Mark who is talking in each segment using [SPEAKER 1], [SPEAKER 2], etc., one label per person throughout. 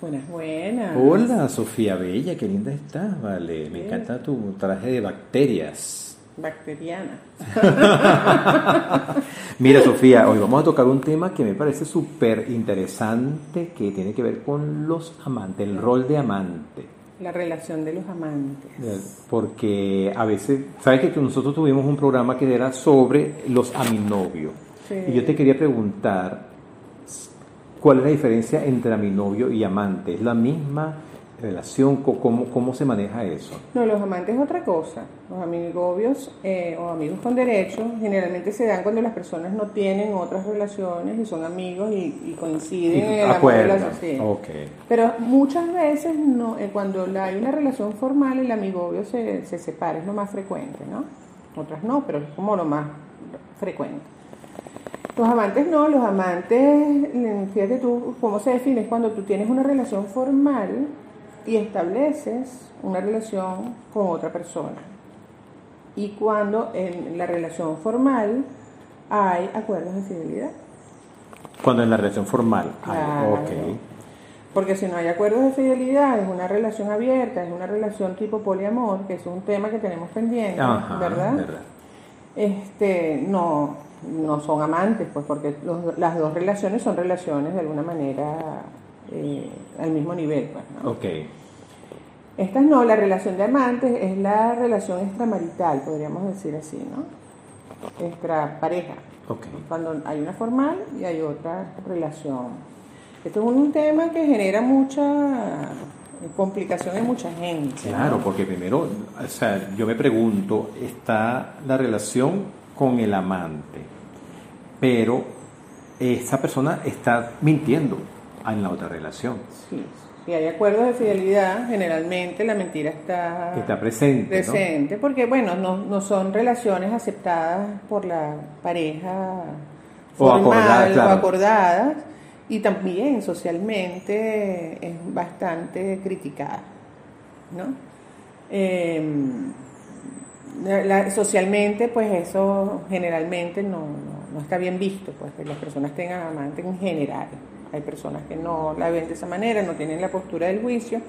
[SPEAKER 1] Buenas, buenas.
[SPEAKER 2] Hola, Sofía Bella, qué linda estás, vale. Me encanta tu traje de bacterias.
[SPEAKER 1] Bacteriana.
[SPEAKER 2] Mira, Sofía, hoy vamos a tocar un tema que me parece súper interesante, que tiene que ver con los amantes, el rol de amante.
[SPEAKER 1] La relación de los amantes.
[SPEAKER 2] Porque a veces, ¿sabes que nosotros tuvimos un programa que era sobre los aminovios?
[SPEAKER 1] Sí.
[SPEAKER 2] Y yo te quería preguntar, ¿cuál es la diferencia entre aminovio y amante? ¿Es la misma relación? ¿Cómo, cómo se maneja eso?
[SPEAKER 1] No, los amantes es otra cosa. Los amigobios eh, o amigos con derechos generalmente se dan cuando las personas no tienen otras relaciones y son amigos y, y coinciden en el amor de
[SPEAKER 2] Acuerdo.
[SPEAKER 1] las sí.
[SPEAKER 2] Ok.
[SPEAKER 1] Pero muchas veces no, eh, cuando la- hay una relación formal el amigobio se, se separa, es lo más frecuente, ¿no? Otras no, pero es como lo más frecuente. Los amantes no, los amantes, mm, fíjate tú cómo se define, es cuando tú tienes una relación formal y estableces una relación con otra persona. Y cuando en la relación formal hay acuerdos de fidelidad.
[SPEAKER 2] Cuando en la relación formal. Ah,
[SPEAKER 1] Claro.
[SPEAKER 2] ok.
[SPEAKER 1] Porque si no hay acuerdos de fidelidad, es una relación abierta, es una relación tipo poliamor, que es un tema que tenemos pendiente,
[SPEAKER 2] Ajá,
[SPEAKER 1] ¿verdad?
[SPEAKER 2] verdad.
[SPEAKER 1] Este, no, no son amantes, pues porque los- las dos relaciones son relaciones de alguna manera eh, al mismo nivel. Pues, ¿no?
[SPEAKER 2] Ok.
[SPEAKER 1] Estas no, la relación de amantes es la relación extramarital, podríamos decir así, ¿no? Extra pareja.
[SPEAKER 2] Ok.
[SPEAKER 1] Cuando hay una formal y hay otra relación. Esto es un tema que genera mucha complicación en mucha gente. ¿no?
[SPEAKER 2] Claro, porque primero, o sea, yo me pregunto, está la relación con el amante, pero esa persona está mintiendo en la otra relación,
[SPEAKER 1] Sí, si hay acuerdos de fidelidad, generalmente la mentira está,
[SPEAKER 2] está presente, ¿no?
[SPEAKER 1] presente, porque bueno, no, no son relaciones aceptadas por la pareja
[SPEAKER 2] O
[SPEAKER 1] formal
[SPEAKER 2] claro.
[SPEAKER 1] o acordadas, y también socialmente es bastante criticada, ¿no? Em, la- socialmente, pues eso generalmente no, no, no está bien visto, pues que las personas tengan amantes en general. Hay personas que no la ven de esa manera, no tienen la postura del juicio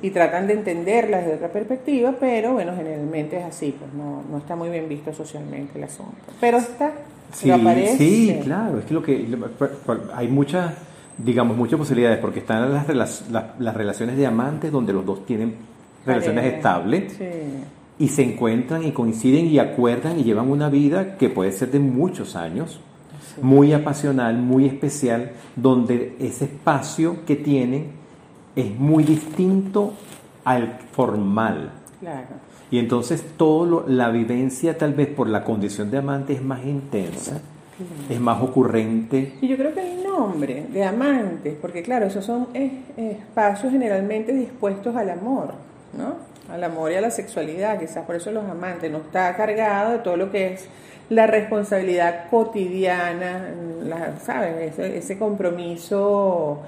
[SPEAKER 1] y tratan de entenderla desde otra perspectiva, pero bueno, generalmente es así, pues no, no está muy bien visto socialmente el asunto. Pero está,
[SPEAKER 2] Sí,
[SPEAKER 1] pero aparece.
[SPEAKER 2] sí, claro, es que lo que lo- hay muchas, digamos, muchas posibilidades, porque están las, las, las relaciones de amantes donde los dos tienen relaciones
[SPEAKER 1] Pareja.
[SPEAKER 2] estables
[SPEAKER 1] Sí.
[SPEAKER 2] Y se encuentran y coinciden y acuerdan y llevan una vida que puede ser de muchos años, muy apasional, muy especial, donde ese espacio que tienen es muy distinto al formal.
[SPEAKER 1] Claro.
[SPEAKER 2] Y entonces todo la vivencia tal vez por la condición de amante es más intensa, es más ocurrente.
[SPEAKER 1] Y yo creo que el nombre de amantes, porque claro, esos son espacios generalmente dispuestos al amor, ¿no? Al amor y a la sexualidad, quizás por eso los amantes, no está cargado de todo lo que es la responsabilidad cotidiana, la, ¿sabes? Ese, ese compromiso,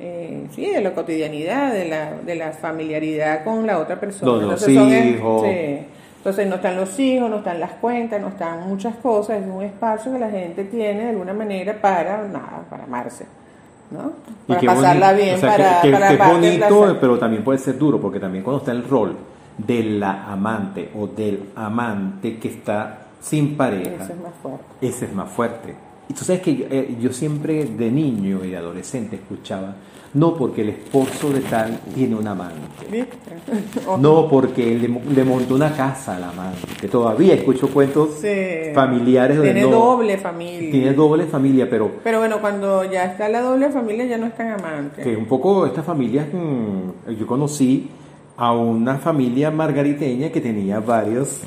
[SPEAKER 1] eh, sí, de la cotidianidad, de la, de la familiaridad con la otra persona.
[SPEAKER 2] Los- los
[SPEAKER 1] son,
[SPEAKER 2] hijos.
[SPEAKER 1] sí. Entonces no están los hijos, no están las cuentas, no están muchas cosas, es un espacio que la gente tiene de alguna manera para nada, para amarse, ¿no?
[SPEAKER 2] Y
[SPEAKER 1] Para pasarla bien,
[SPEAKER 2] o sea,
[SPEAKER 1] para,
[SPEAKER 2] que,
[SPEAKER 1] para
[SPEAKER 2] que bonito,
[SPEAKER 1] placer.
[SPEAKER 2] pero también puede ser duro, porque también cuando está el rol de la amante o del amante que está sin pareja,
[SPEAKER 1] Eso es más fuerte.
[SPEAKER 2] ese es más fuerte. Y tú sabes que yo, eh, yo siempre de niño y de adolescente escuchaba, no porque el esposo de tal tiene un amante, no porque le, le montó una casa al amante. Todavía escucho cuentos
[SPEAKER 1] Sí.
[SPEAKER 2] familiares donde
[SPEAKER 1] Tiene
[SPEAKER 2] no-
[SPEAKER 1] doble familia.
[SPEAKER 2] tiene doble familia, pero
[SPEAKER 1] Pero bueno, cuando ya está la doble familia ya no es tan amante.
[SPEAKER 2] que un poco estas familias, mm, yo conocí a una familia margariteña que tenía varios,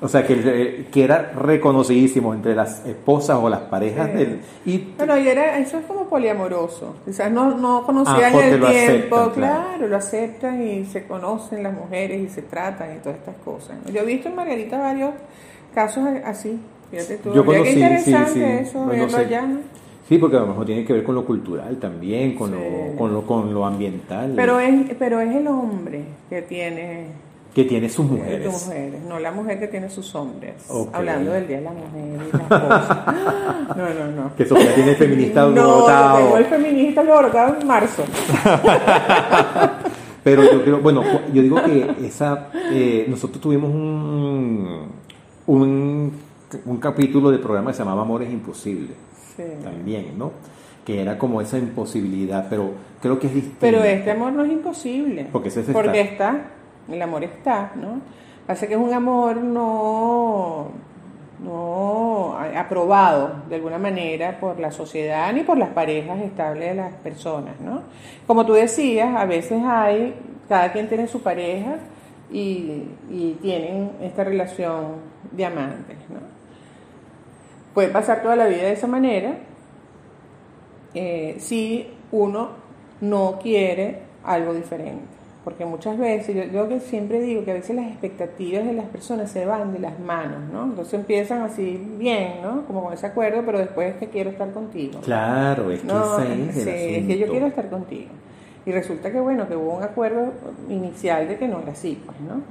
[SPEAKER 2] o sea, que, eh, que era reconocidísimo entre las esposas o las parejas
[SPEAKER 1] Sí.
[SPEAKER 2] del... Y
[SPEAKER 1] Bueno, y era, eso es como poliamoroso. Quizás no, no conocían
[SPEAKER 2] Ah,
[SPEAKER 1] el
[SPEAKER 2] lo
[SPEAKER 1] tiempo,
[SPEAKER 2] aceptan,
[SPEAKER 1] claro.
[SPEAKER 2] claro.
[SPEAKER 1] lo aceptan y se conocen las mujeres y se tratan y todas estas cosas. Yo he visto en Margarita varios casos así. Fíjate tú.
[SPEAKER 2] yo conocí, sí,
[SPEAKER 1] interesante
[SPEAKER 2] sí,
[SPEAKER 1] eso,
[SPEAKER 2] bueno,
[SPEAKER 1] verlo allá.
[SPEAKER 2] Sí, porque a lo mejor tiene que ver con lo cultural también, con,
[SPEAKER 1] Sí.
[SPEAKER 2] lo, con, lo, con lo ambiental.
[SPEAKER 1] Pero es, pero es el hombre que tiene
[SPEAKER 2] que tiene sus mujeres.
[SPEAKER 1] no la mujer que tiene sus hombres. Hablando del Día de la Mujer y las cosas. No, no, no.
[SPEAKER 2] Que Sofía tiene feminista
[SPEAKER 1] No, yo
[SPEAKER 2] alborotado.
[SPEAKER 1] tengo el feminista alborotado en marzo.
[SPEAKER 2] Pero yo creo, bueno, yo digo que esa, eh, nosotros tuvimos un, un, un capítulo de programa que se llamaba Amores Imposibles,
[SPEAKER 1] Sí.
[SPEAKER 2] también, ¿no? Que era como esa imposibilidad, pero creo que es distinto.
[SPEAKER 1] Pero este amor no es imposible.
[SPEAKER 2] Porque ese es
[SPEAKER 1] Porque
[SPEAKER 2] está.
[SPEAKER 1] El amor está, ¿no? Pasa que es un amor no, no aprobado de alguna manera por la sociedad ni por las parejas estables de las personas, ¿no? Como tú decías, a veces hay, cada quien tiene su pareja y, y tienen esta relación de amantes, ¿no? Puede pasar toda la vida de esa manera eh, si uno no quiere algo diferente. Porque muchas veces, yo, yo que siempre digo que a veces las expectativas de las personas se van de las manos, ¿no? Entonces empiezan así bien, ¿no? Como con ese acuerdo, pero después es que quiero estar contigo.
[SPEAKER 2] Claro, es que ese es el
[SPEAKER 1] sí, es que yo quiero estar contigo. Y resulta que, bueno, que hubo un acuerdo inicial de que no era así, pues, ¿no?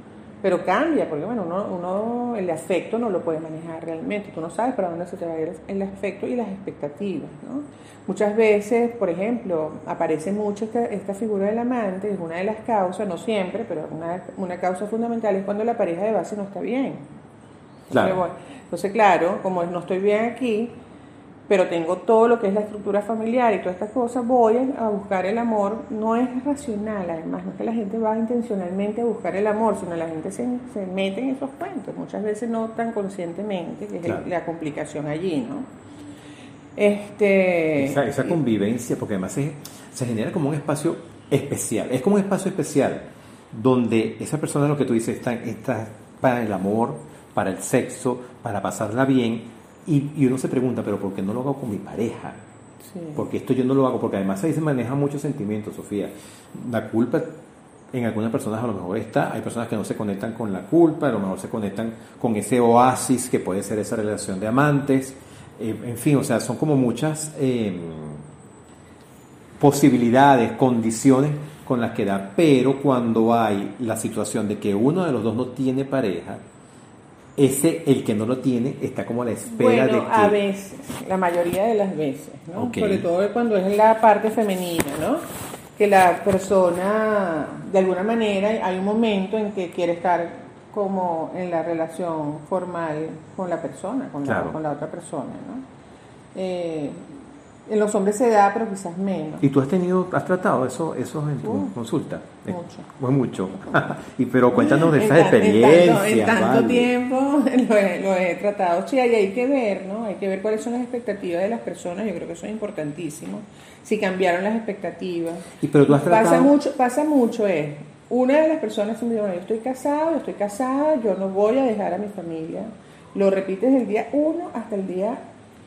[SPEAKER 1] Pero cambia, porque, bueno, uno, uno el afecto no lo puede manejar realmente. Tú no sabes para dónde se te va a ir el afecto y las expectativas, ¿no? Muchas veces, por ejemplo, aparece mucho esta, esta figura del amante, es una de las causas, no siempre, pero una, una causa fundamental es cuando la pareja de base no está bien.
[SPEAKER 2] Claro.
[SPEAKER 1] Entonces, claro, como no estoy bien aquí, pero tengo todo lo que es la estructura familiar y todas estas cosas, voy a buscar el amor. No es racional, además, no es que la gente va intencionalmente a buscar el amor, sino la gente se, se mete en esos cuentos, muchas veces no tan conscientemente, que es el- la complicación allí, ¿no? Este,
[SPEAKER 2] Esa, esa convivencia, porque además se, se genera como un espacio especial, es como un espacio especial donde esa persona, lo que tú dices, está, está para el amor, para el sexo, para pasarla bien, y, y uno se pregunta, pero ¿por qué no lo hago con mi pareja?
[SPEAKER 1] sí.
[SPEAKER 2] Porque esto yo no lo hago, porque además ahí se manejan muchos sentimientos, Sofía. La culpa en algunas personas a lo mejor está, hay personas que no se conectan con la culpa, a lo mejor se conectan con ese oasis que puede ser esa relación de amantes, eh, en fin, o sea, son como muchas eh, posibilidades, condiciones con las que da, pero cuando hay la situación de que uno de los dos no tiene pareja, ese, el que no lo tiene, está como a la espera
[SPEAKER 1] Bueno,
[SPEAKER 2] de que...
[SPEAKER 1] a veces, la mayoría de las veces, ¿no? Sobre todo cuando es la parte femenina, ¿no? Que la persona, de alguna manera, hay un momento en que quiere estar como en la relación formal con la persona, con,
[SPEAKER 2] Claro.
[SPEAKER 1] la, con la otra persona, ¿no? Eh, en los hombres se da, pero quizás menos.
[SPEAKER 2] ¿Y tú has tenido, has tratado eso, eso en tu
[SPEAKER 1] Uh,
[SPEAKER 2] consulta? Eh,
[SPEAKER 1] mucho.
[SPEAKER 2] Pues mucho. y pero cuéntanos de esas
[SPEAKER 1] tan- en tanto-
[SPEAKER 2] experiencias.
[SPEAKER 1] En tanto,
[SPEAKER 2] vale.
[SPEAKER 1] tiempo lo he, lo he tratado. Sí, ahí hay que ver, ¿no? Hay que ver cuáles son las expectativas de las personas. Yo creo que eso es importantísimo. Si cambiaron las expectativas.
[SPEAKER 2] Y pero tú has tratado...
[SPEAKER 1] Pasa mucho, pasa mucho es, una de las personas me dice, bueno, yo estoy casado, yo estoy casada, yo no voy a dejar a mi familia. Lo repites del día uno hasta el día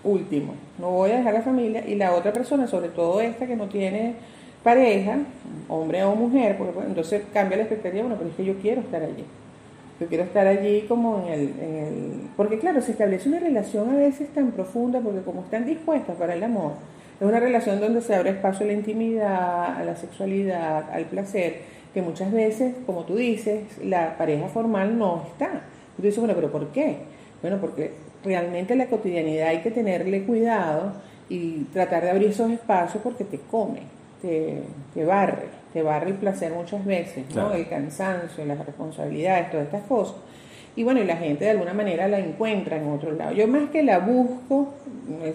[SPEAKER 1] último. No voy a dejar la familia. Y la otra persona, sobre todo esta que no tiene pareja, hombre o mujer, porque, entonces cambia la expectativa, bueno, pero es que yo quiero estar allí. Yo quiero estar allí como en el, en el... Porque claro, se establece una relación a veces tan profunda, porque como están dispuestas para el amor, es una relación donde se abre espacio a la intimidad, a la sexualidad, al placer, que muchas veces, como tú dices, la pareja formal no está. Tú dices, bueno, pero ¿por qué? Bueno, porque realmente en la cotidianidad hay que tenerle cuidado y tratar de abrir esos espacios porque te come, te, te barre, te barre el placer muchas veces, ¿no?
[SPEAKER 2] Claro.
[SPEAKER 1] El cansancio, las responsabilidades, todas estas cosas. Y bueno, y la gente de alguna manera la encuentra en otro lado. Yo más que la busco,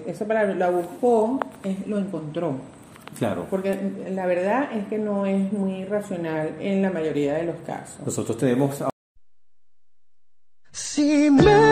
[SPEAKER 1] esa palabra, la buscó, es lo encontró.
[SPEAKER 2] Claro.
[SPEAKER 1] Porque la verdad es que no es muy racional en la mayoría de los casos.
[SPEAKER 2] Nosotros tenemos
[SPEAKER 3] Si me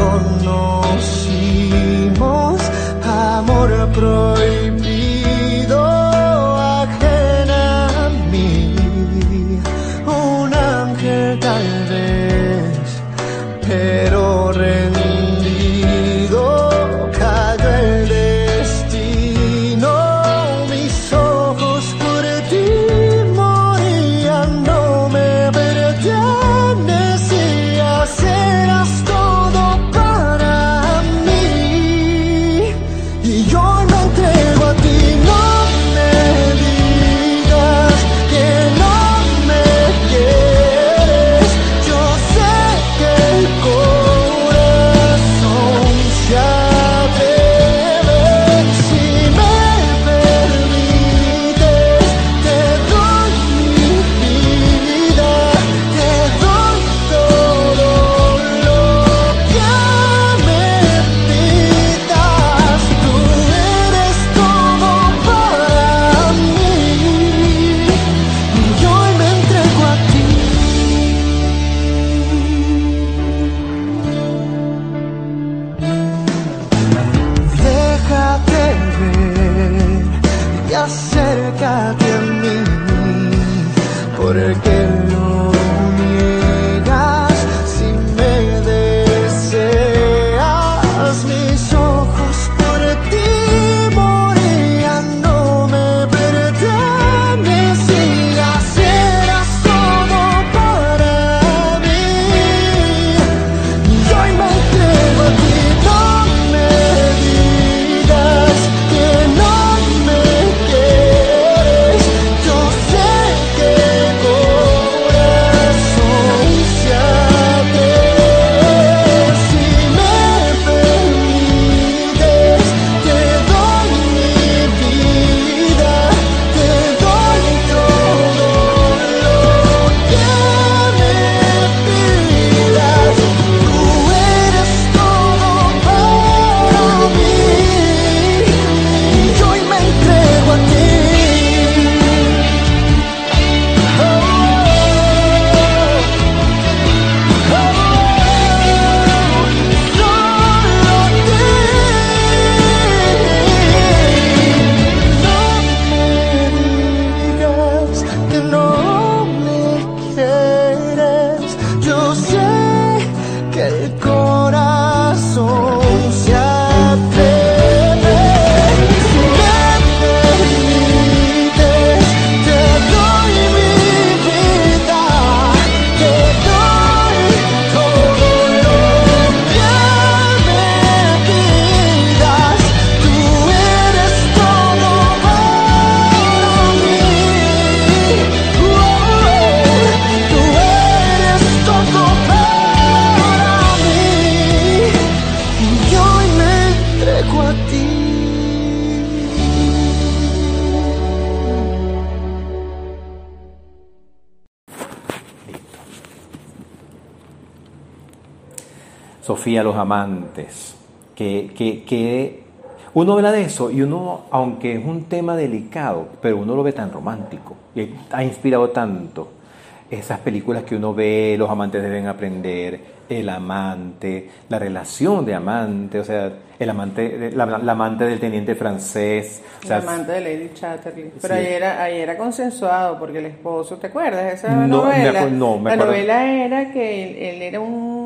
[SPEAKER 3] conocimos, amor prohibido,
[SPEAKER 2] los amantes, que, que, que uno habla de eso y uno, aunque es un tema delicado, pero uno lo ve tan romántico y ha inspirado tanto. Esas películas que uno ve, los amantes deben aprender, el amante, la relación de amante, o sea, el amante, la, la amante del teniente francés. o sea,
[SPEAKER 1] el amante de Lady Chatterley. Pero
[SPEAKER 2] Sí.
[SPEAKER 1] ahí, era, ahí era consensuado porque el esposo, ¿te acuerdas esa
[SPEAKER 2] No, me
[SPEAKER 1] novela?
[SPEAKER 2] no, me
[SPEAKER 1] la novela era que él, él era un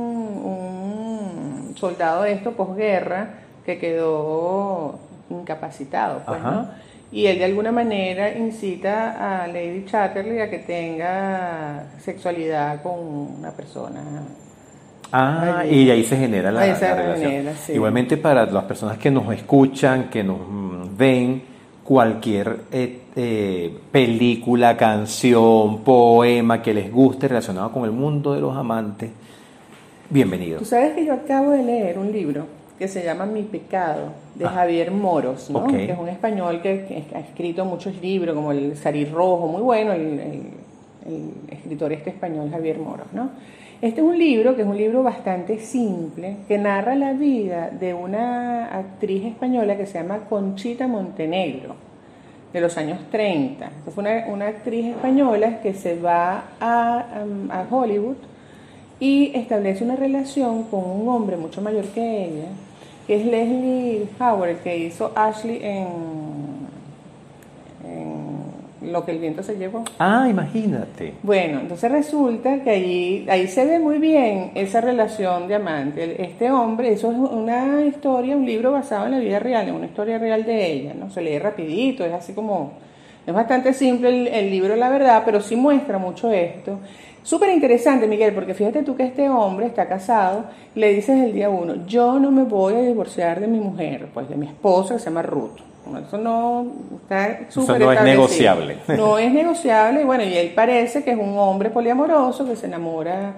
[SPEAKER 1] soldado de esto posguerra que quedó incapacitado, pues,
[SPEAKER 2] Ajá.
[SPEAKER 1] ¿no? Y él de alguna manera incita a Lady Chatterley a que tenga sexualidad con una persona.
[SPEAKER 2] Ah,
[SPEAKER 1] Allí.
[SPEAKER 2] y ahí se genera la, relación.
[SPEAKER 1] genera, sí.
[SPEAKER 2] Igualmente para las personas que nos escuchan, que nos mm, ven, cualquier eh, eh, película, canción, poema que les guste relacionado con el mundo de los amantes,
[SPEAKER 1] Tú
[SPEAKER 2] bienvenidos.
[SPEAKER 1] sabes que yo acabo de leer un libro que se llama Mi pecado, de
[SPEAKER 2] Ah.
[SPEAKER 1] Javier Moros, ¿no?
[SPEAKER 2] Ok.
[SPEAKER 1] que es un español que, que ha escrito muchos libros, como el Sarí Rojo, muy bueno, el, el- el escritor este español Javier Moros. ¿no? Este es un libro que es un libro bastante simple, que narra la vida de una actriz española que se llama Conchita Montenegro de los años 30. Esta fue una, una actriz española que se va a, um, a Hollywood y establece una relación con un hombre mucho mayor que ella, que es Leslie Howard, que hizo Ashley en, en Lo que el viento se llevó.
[SPEAKER 2] Ah, imagínate.
[SPEAKER 1] Bueno, entonces resulta que ahí, ahí se ve muy bien esa relación de amante. Este hombre, eso es una historia, un libro basado en la vida real, en una historia real de ella, ¿no? Se lee rapidito, es así como, es bastante simple el, el libro, la verdad, pero sí muestra mucho esto. Súper interesante, Miguel, porque fíjate tú que este hombre está casado, le dices el día uno, yo no me voy a divorciar de mi mujer, pues de mi esposa que se llama Ruth. Bueno, Eso no está súper
[SPEAKER 2] no es negociable.
[SPEAKER 1] No es negociable, y bueno, y él parece que es un hombre poliamoroso que se enamora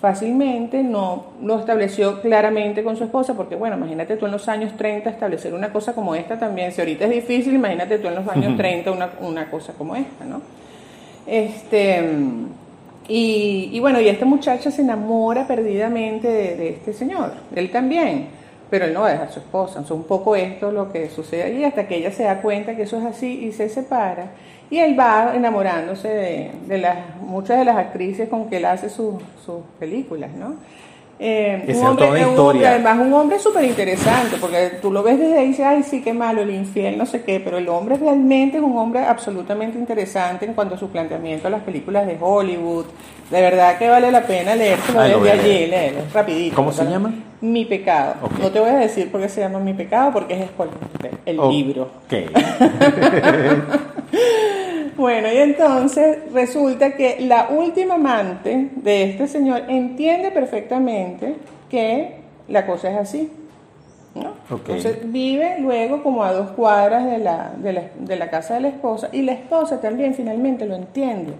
[SPEAKER 1] fácilmente, no lo estableció claramente con su esposa, porque bueno, imagínate tú en los años 30 establecer una cosa como esta también, si ahorita es difícil, imagínate tú en los años 30 una, una cosa como esta, ¿no? Este, y, y bueno, y esta muchacha se enamora perdidamente de, de este señor, él también, pero él no va a dejar a su esposa. Entonces, un poco esto es lo que sucede allí, hasta que ella se da cuenta que eso es así y se separa. Y él va enamorándose de, de las, muchas de las actrices con que él hace sus, sus películas, ¿no? Eh, un
[SPEAKER 2] es
[SPEAKER 1] hombre,
[SPEAKER 2] toda
[SPEAKER 1] un
[SPEAKER 2] historia.
[SPEAKER 1] hombre, además un hombre súper interesante, porque tú lo ves desde ahí y dices, ay, sí, qué malo, el infiel, no sé qué, pero el hombre realmente es un hombre absolutamente interesante en cuanto a su planteamiento a las películas de Hollywood. De verdad que vale la pena leérselo
[SPEAKER 2] Ay, lo
[SPEAKER 1] desde allí,
[SPEAKER 2] leer.
[SPEAKER 1] léelo, rapidito.
[SPEAKER 2] ¿Cómo se llama?
[SPEAKER 1] Mi pecado. No te voy a decir por qué se llama Mi pecado, porque es spoiler, el
[SPEAKER 2] Oh,
[SPEAKER 1] libro.
[SPEAKER 2] Ok.
[SPEAKER 1] Bueno, y entonces resulta que la última amante de este señor entiende perfectamente que la cosa es así. ¿no? Entonces vive luego como a dos cuadras de la, de, la, de la casa de la esposa y la esposa también finalmente lo entiende.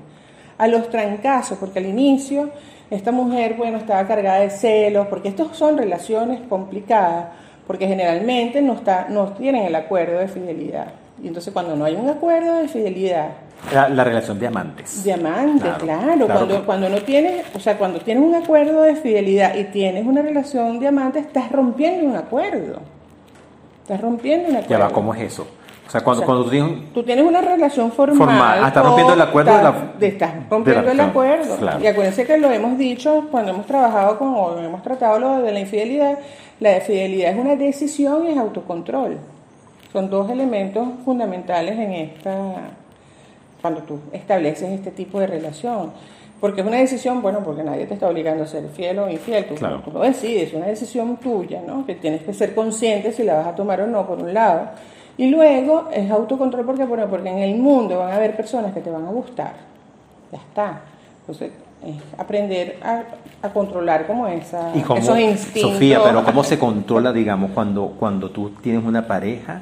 [SPEAKER 1] A los trancazos, porque al inicio esta mujer, bueno, estaba cargada de celos, porque estas son relaciones complicadas, porque generalmente no, está, no tienen el acuerdo de fidelidad. Y entonces cuando no hay un acuerdo de fidelidad,
[SPEAKER 2] La, la relación de amantes.
[SPEAKER 1] Diamante,
[SPEAKER 2] Claro,
[SPEAKER 1] claro.
[SPEAKER 2] claro.
[SPEAKER 1] Cuando, cuando no tienes, o sea, cuando tienes un acuerdo de fidelidad y tienes una relación diamante, estás rompiendo un acuerdo. Estás rompiendo un acuerdo.
[SPEAKER 2] Ya va, ¿cómo es eso? O sea, cuando,
[SPEAKER 1] O sea,
[SPEAKER 2] cuando tú tienes
[SPEAKER 1] Tú tienes una relación formal.
[SPEAKER 2] Formal. Ah, estás rompiendo el acuerdo de la-
[SPEAKER 1] estás- de- estás rompiendo
[SPEAKER 2] de la
[SPEAKER 1] el acuerdo.
[SPEAKER 2] Claro.
[SPEAKER 1] Y acuérdense que lo hemos dicho cuando hemos trabajado con, o hemos tratado lo de la infidelidad. La fidelidad es una decisión y es autocontrol. Son dos elementos fundamentales en esta, cuando tú estableces este tipo de relación. Porque es una decisión, bueno, porque nadie te está obligando a ser fiel o infiel, tú,
[SPEAKER 2] Claro.
[SPEAKER 1] tú lo decides, es una decisión tuya, ¿no? Que tienes que ser consciente si la vas a tomar o no, por un lado. Y luego es autocontrol porque, bueno, porque en el mundo van a haber personas que te van a gustar. Ya está. Entonces, es aprender a, a controlar como esa,
[SPEAKER 2] cómo,
[SPEAKER 1] esos instintos.
[SPEAKER 2] Sofía, pero cómo se controla, digamos, cuando, cuando tú tienes una pareja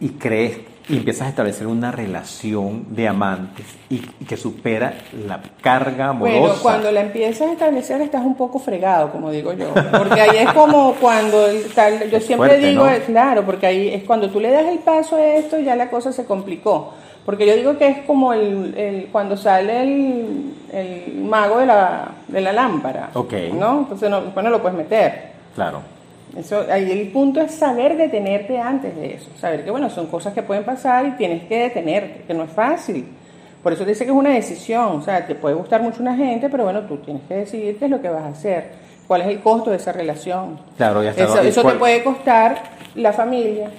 [SPEAKER 2] y crees y empiezas a establecer una relación de amantes y, y que supera la carga amorosa.
[SPEAKER 1] Bueno, cuando la empiezas a establecer estás un poco fregado, como digo yo, porque ahí es como cuando el tal, yo
[SPEAKER 2] Es
[SPEAKER 1] siempre
[SPEAKER 2] fuerte,
[SPEAKER 1] digo,
[SPEAKER 2] ¿no?
[SPEAKER 1] claro, porque ahí es cuando tú le das el paso a esto ya la cosa se complicó, porque yo digo que es como el, el- cuando sale el, el mago de la, de la lámpara,
[SPEAKER 2] Ok.
[SPEAKER 1] ¿no? Entonces no, después no lo puedes meter.
[SPEAKER 2] Claro.
[SPEAKER 1] Eso, ahí el punto es saber detenerte antes de eso, saber que bueno, son cosas que pueden pasar y tienes que detenerte, que no es fácil. Por eso dice que es una decisión, o sea, te puede gustar mucho una gente, pero bueno, tú tienes que decidir qué es lo que vas a hacer, cuál es el costo de esa relación.
[SPEAKER 2] Claro, ya está.
[SPEAKER 1] Eso,
[SPEAKER 2] ¿Y
[SPEAKER 1] eso te puede costar la familia,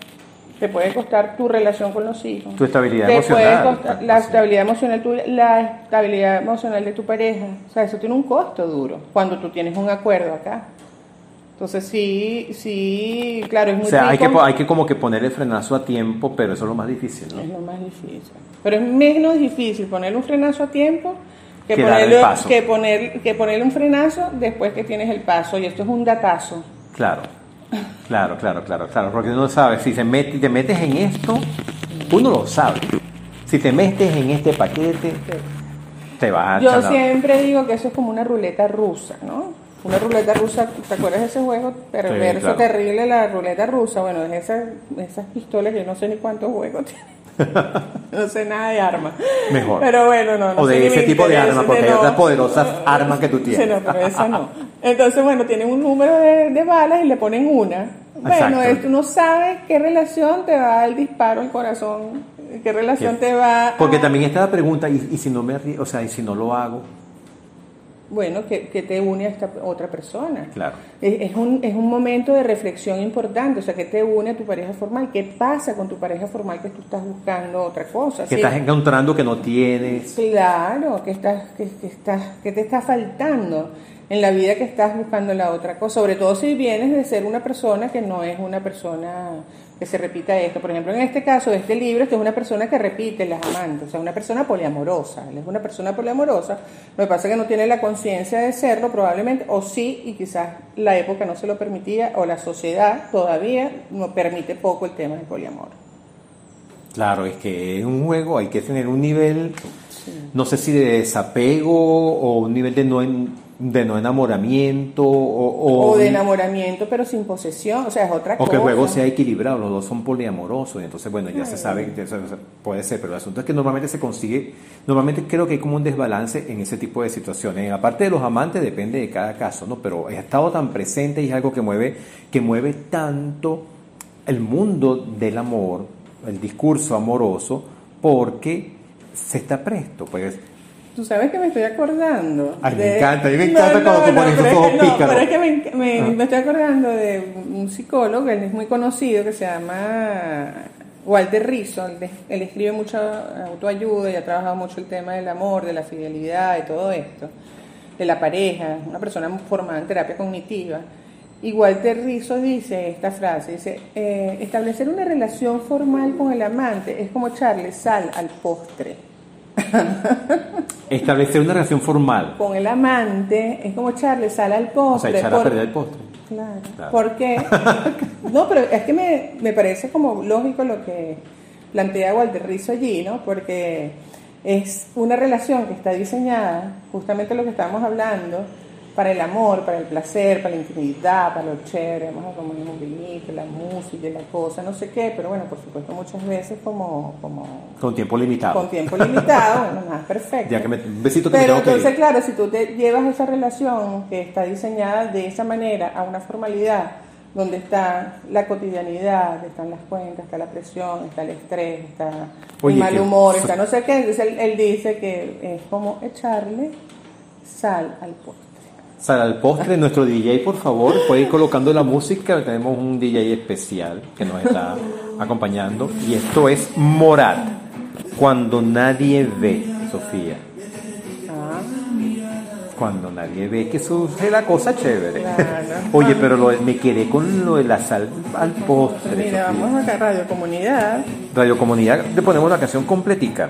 [SPEAKER 1] te puede costar tu relación con los hijos.
[SPEAKER 2] Tu estabilidad
[SPEAKER 1] te
[SPEAKER 2] emocional,
[SPEAKER 1] Puede costar la estabilidad emocional la estabilidad emocional de tu pareja. O sea, eso tiene un costo duro cuando tú tienes un acuerdo acá. Entonces sí, sí, claro, es muy
[SPEAKER 2] O sea, hay que, hay que como que poner el frenazo a tiempo, pero eso es lo más difícil,
[SPEAKER 1] Es
[SPEAKER 2] ¿no?
[SPEAKER 1] lo más difícil. Pero es menos difícil ponerle un frenazo a tiempo que, ponerle, que, poner, que ponerle un frenazo después que tienes el paso. Y esto es un datazo.
[SPEAKER 2] Claro, claro, claro, claro, claro, porque uno sabe, si se mete, te metes en esto, uno lo sabe. Si te metes en este paquete, te vas a
[SPEAKER 1] Yo siempre digo que eso es como una ruleta rusa, ¿no? Una ruleta rusa, ¿te acuerdas de ese juego perverso,
[SPEAKER 2] claro.
[SPEAKER 1] terrible, la ruleta rusa? Bueno, es esas, esas pistolas, yo no sé ni cuántos juegos tienen. no sé nada de armas.
[SPEAKER 2] Mejor.
[SPEAKER 1] Pero bueno, no, no
[SPEAKER 2] O de ese tipo de armas, porque hay
[SPEAKER 1] no.
[SPEAKER 2] otras poderosas armas que tú
[SPEAKER 1] Sí,
[SPEAKER 2] tienes.
[SPEAKER 1] no, pero esa no. Entonces, bueno, tienen un número de, de balas y le ponen una. Bueno,
[SPEAKER 2] Exacto.
[SPEAKER 1] tú no sabes qué relación te va el disparo al corazón, qué relación te va
[SPEAKER 2] Porque también está la pregunta, ¿y, y si no me o sea, y si no lo hago?
[SPEAKER 1] Bueno, que, que te une a esta otra persona.
[SPEAKER 2] Claro.
[SPEAKER 1] Es, es un, es un momento de reflexión importante, o sea, que te une a tu pareja formal. ¿Qué pasa con tu pareja formal que tú estás buscando otra cosa?
[SPEAKER 2] Que
[SPEAKER 1] Sí,
[SPEAKER 2] estás encontrando que no tienes.
[SPEAKER 1] Claro, que, estás, que, que estás, que te está faltando en la vida que estás buscando la otra cosa, sobre todo si vienes de ser una persona que no es una persona que se repita esto. Por ejemplo, en este caso de este libro, esta es una persona que repite las amantes, o sea, una persona poliamorosa. Él es una persona poliamorosa, lo que pasa es que no tiene la conciencia de serlo probablemente, o sí, y quizás la época no se lo permitía, o la sociedad todavía no permite poco el tema del poliamor.
[SPEAKER 2] Claro, es que es un juego, hay que tener un nivel, no sé si de desapego o un nivel de no, en- de no enamoramiento o,
[SPEAKER 1] O de enamoramiento, pero sin posesión, o sea, es otra
[SPEAKER 2] o
[SPEAKER 1] cosa.
[SPEAKER 2] que el juego sea equilibrado, los dos son poliamorosos, y entonces bueno, ya se sabe que eso, puede ser, pero el asunto es que normalmente se consigue, normalmente creo que hay como un desbalance en ese tipo de situaciones. En la parte de los amantes depende de cada caso, ¿no? Pero ha estado tan presente y es algo que mueve, que mueve tanto el mundo del amor, el discurso amoroso, porque se está presto, pues.
[SPEAKER 1] Tú sabes que me estoy acordando.
[SPEAKER 2] Ay, me encanta, a mí me encanta cuando tú pones esos ojos
[SPEAKER 1] no, pero es que me, me-
[SPEAKER 2] Ah.
[SPEAKER 1] me estoy acordando de un psicólogo, él es muy conocido, que se llama Walter Rizzo. Él, él escribe mucho autoayuda y ha trabajado mucho el tema del amor, de la fidelidad y todo esto, de la pareja, una persona formada en terapia cognitiva. Y Walter Rizzo dice esta frase, dice, eh, establecer una relación formal con el amante es como echarle sal al postre.
[SPEAKER 2] Establecer una relación formal.
[SPEAKER 1] con el amante es como echarle sal al
[SPEAKER 2] O sea,
[SPEAKER 1] postre.
[SPEAKER 2] echar a
[SPEAKER 1] por-
[SPEAKER 2] perder el postre.
[SPEAKER 1] Claro.
[SPEAKER 2] Claro.
[SPEAKER 1] ¿Por qué? no, pero es que me, me parece como lógico lo que plantea Walter Rizzo allí, ¿no? Porque es una relación que está diseñada, justamente lo que estábamos hablando, para el amor, para el placer, para la intimidad, para lo chévere, vamos a comer un vinito, la música, la cosa, no sé qué, pero bueno, por supuesto muchas veces como, como
[SPEAKER 2] Con tiempo limitado.
[SPEAKER 1] con tiempo limitado, bueno, nada, perfecto.
[SPEAKER 2] Ya que me- un besito que me
[SPEAKER 1] Pero
[SPEAKER 2] que ir.
[SPEAKER 1] entonces, claro, si tú te llevas esa relación que está diseñada de esa manera a una formalidad, donde está la cotidianidad, están las cuentas, está la presión, está el estrés, está
[SPEAKER 2] Oye,
[SPEAKER 1] el mal
[SPEAKER 2] que-
[SPEAKER 1] humor, está no sé qué, entonces él, él dice que es como echarle sal al postre.
[SPEAKER 2] Sal al postre, nuestro DJ, por favor, puede ir colocando la música. Tenemos un DJ especial que nos está acompañando. Y esto es Morat, cuando nadie ve, Sofía.
[SPEAKER 1] Ah,
[SPEAKER 2] Cuando nadie ve que surge la cosa chévere.
[SPEAKER 1] Claro.
[SPEAKER 2] Oye, pero lo- me quedé con lo de la sal al postre.
[SPEAKER 1] mira,
[SPEAKER 2] Sofía.
[SPEAKER 1] vamos acá a Radio Comunidad.
[SPEAKER 2] Radio Comunidad, le ponemos la canción completica.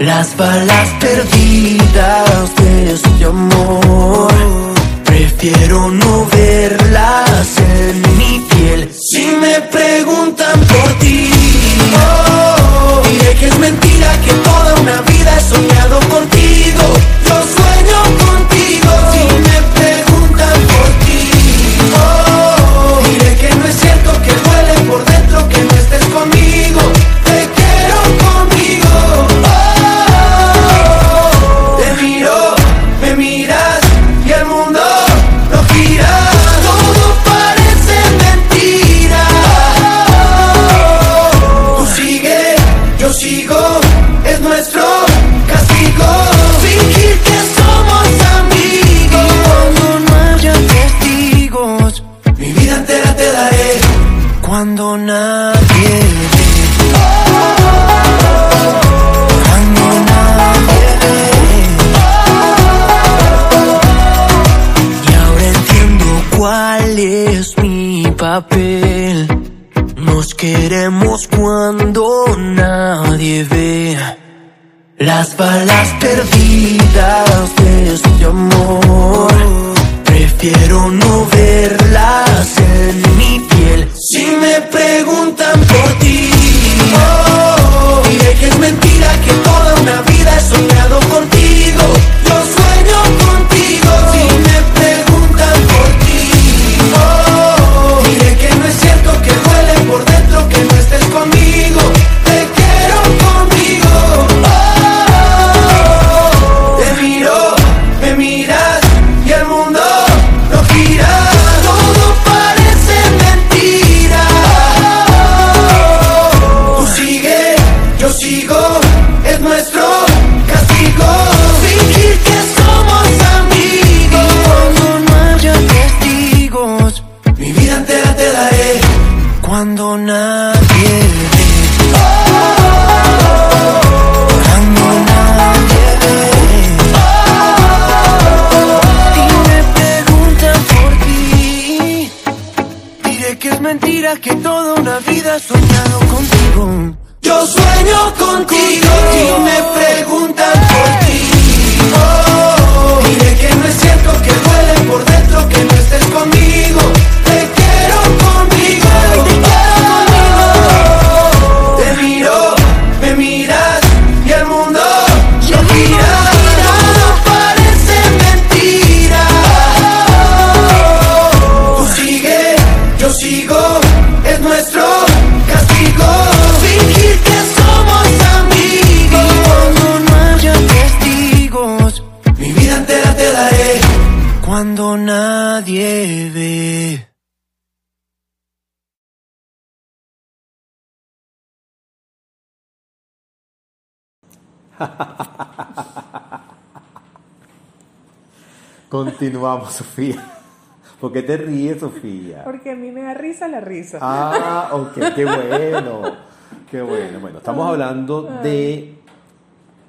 [SPEAKER 3] Las balas perdidas de este amor. Prefiero no verlas en mi piel. Si me preguntan por ti oh, Diré que es mentira que toda una vida he soñado contigo es nuestro
[SPEAKER 2] Continuamos, Sofía. ¿Por qué te ríes, Sofía?
[SPEAKER 1] Porque a mí me da risa la risa.
[SPEAKER 2] Ah, ok, qué bueno. Qué bueno. Bueno, estamos hablando de